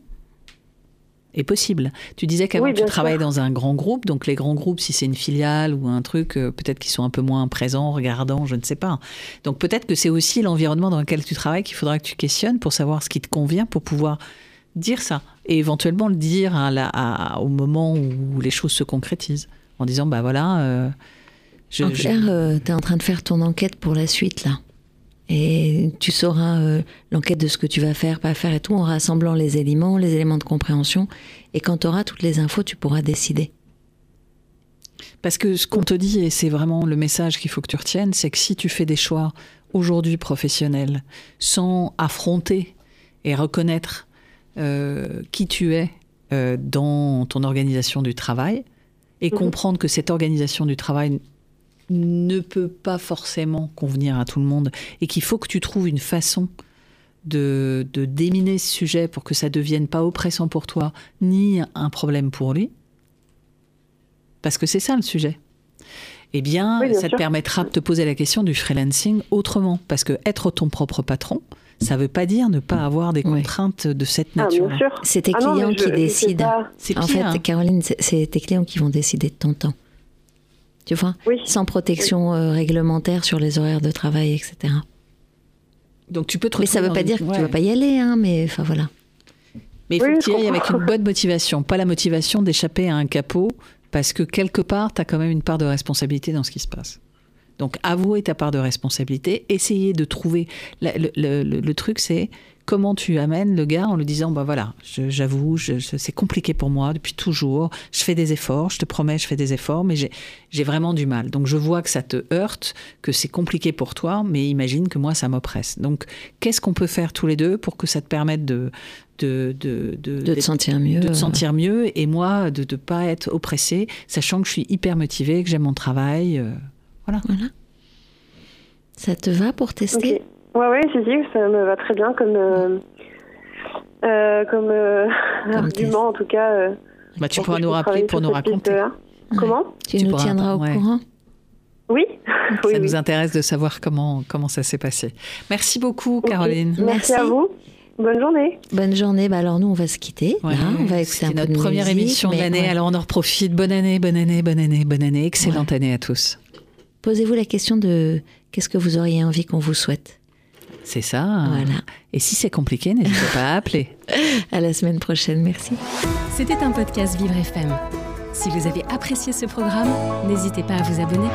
est possible. Tu disais qu'avant Oui, tu travaillais dans un grand groupe, donc les grands groupes, si c'est une filiale ou un truc, euh, peut-être qu'ils sont un peu moins présents, regardants, je ne sais pas. Donc peut-être que c'est aussi l'environnement dans lequel tu travailles qu'il faudra que tu questionnes pour savoir ce qui te convient, pour pouvoir dire ça et éventuellement le dire à la- à- au moment où les choses se concrétisent, en disant bah voilà. euh, je- en je- clair, tu es en train de faire ton enquête pour la suite, là. Et tu sauras euh, l'enquête de ce que tu vas faire, pas faire et tout, en rassemblant les éléments, les éléments de compréhension. Et quand tu auras toutes les infos, tu pourras décider. Parce que ce qu'on te dit, et c'est vraiment le message qu'il faut que tu retiennes, c'est que si tu fais des choix aujourd'hui professionnels sans affronter et reconnaître euh, qui tu es euh, dans ton organisation du travail et Mhm. comprendre que cette organisation du travail ne peut pas forcément convenir à tout le monde et qu'il faut que tu trouves une façon de, de déminer ce sujet pour que ça devienne pas oppressant pour toi ni un problème pour lui, parce que c'est ça le sujet. Eh bien, Oui, bien ça te sûr. permettra de te poser la question du freelancing autrement, parce que être ton propre patron, ça veut pas dire ne pas avoir des contraintes de cette ah, nature. C'est tes Ah non, clients je- qui je décident. En pire, fait. Caroline, c'est tes clients qui vont décider de ton temps. Tu vois Oui. Sans protection euh, réglementaire sur les horaires de travail, etc. Donc tu peux te Mais ça retrouver veut pas dire que tu Ouais. vas pas y aller, hein, mais enfin voilà. Mais il faut Oui, que tu ailles avec une bonne motivation, pas la motivation d'échapper à un capot, parce que quelque part, tu as quand même une part de responsabilité dans ce qui se passe. Donc, avouer ta part de responsabilité, essayer de trouver. la- le, le- le- le truc, c'est comment tu amènes le gars en lui disant bah voilà, je- j'avoue, je- je- c'est compliqué pour moi depuis toujours, je fais des efforts, je te promets, je fais des efforts, mais j'ai j'ai vraiment du mal. Donc, je vois que ça te heurte, que c'est compliqué pour toi, mais imagine que moi, ça m'oppresse. Donc, qu'est-ce qu'on peut faire tous les deux pour que ça te permette de. de, de, de, De te sentir mieux. de te euh, sentir mieux et moi de ne pas être oppressée, sachant que je suis hyper motivée, que j'aime mon travail. euh, voilà. Ça te va pour tester? Ouais, ouais, si, si, ça me va très bien comme, euh, euh, comme, euh, argument, en tout cas. euh, Bah, tu pour pourras nous rappeler pour nous raconter. Comment Tu, Tu nous tiendras au ouais. courant Oui, oui, Ça oui. nous intéresse de savoir comment, comment ça s'est passé. Merci beaucoup. Caroline. Merci Merci. à vous. Bonne journée. Bonne journée. Bah alors nous, on va se quitter. Ouais, là, on va écouter C'était un peu notre de première musique, émission de l'année, ouais. alors on en profite. Bonne année, bonne année, bonne année, bonne année. Excellente année à tous. Posez-vous la question de qu'est-ce que vous auriez envie qu'on vous souhaite? C'est ça. Voilà. Et si c'est compliqué, n'hésitez pas à appeler. À la semaine prochaine. Merci. C'était un podcast Vivre FM. Si vous avez apprécié ce programme, n'hésitez pas à vous abonner.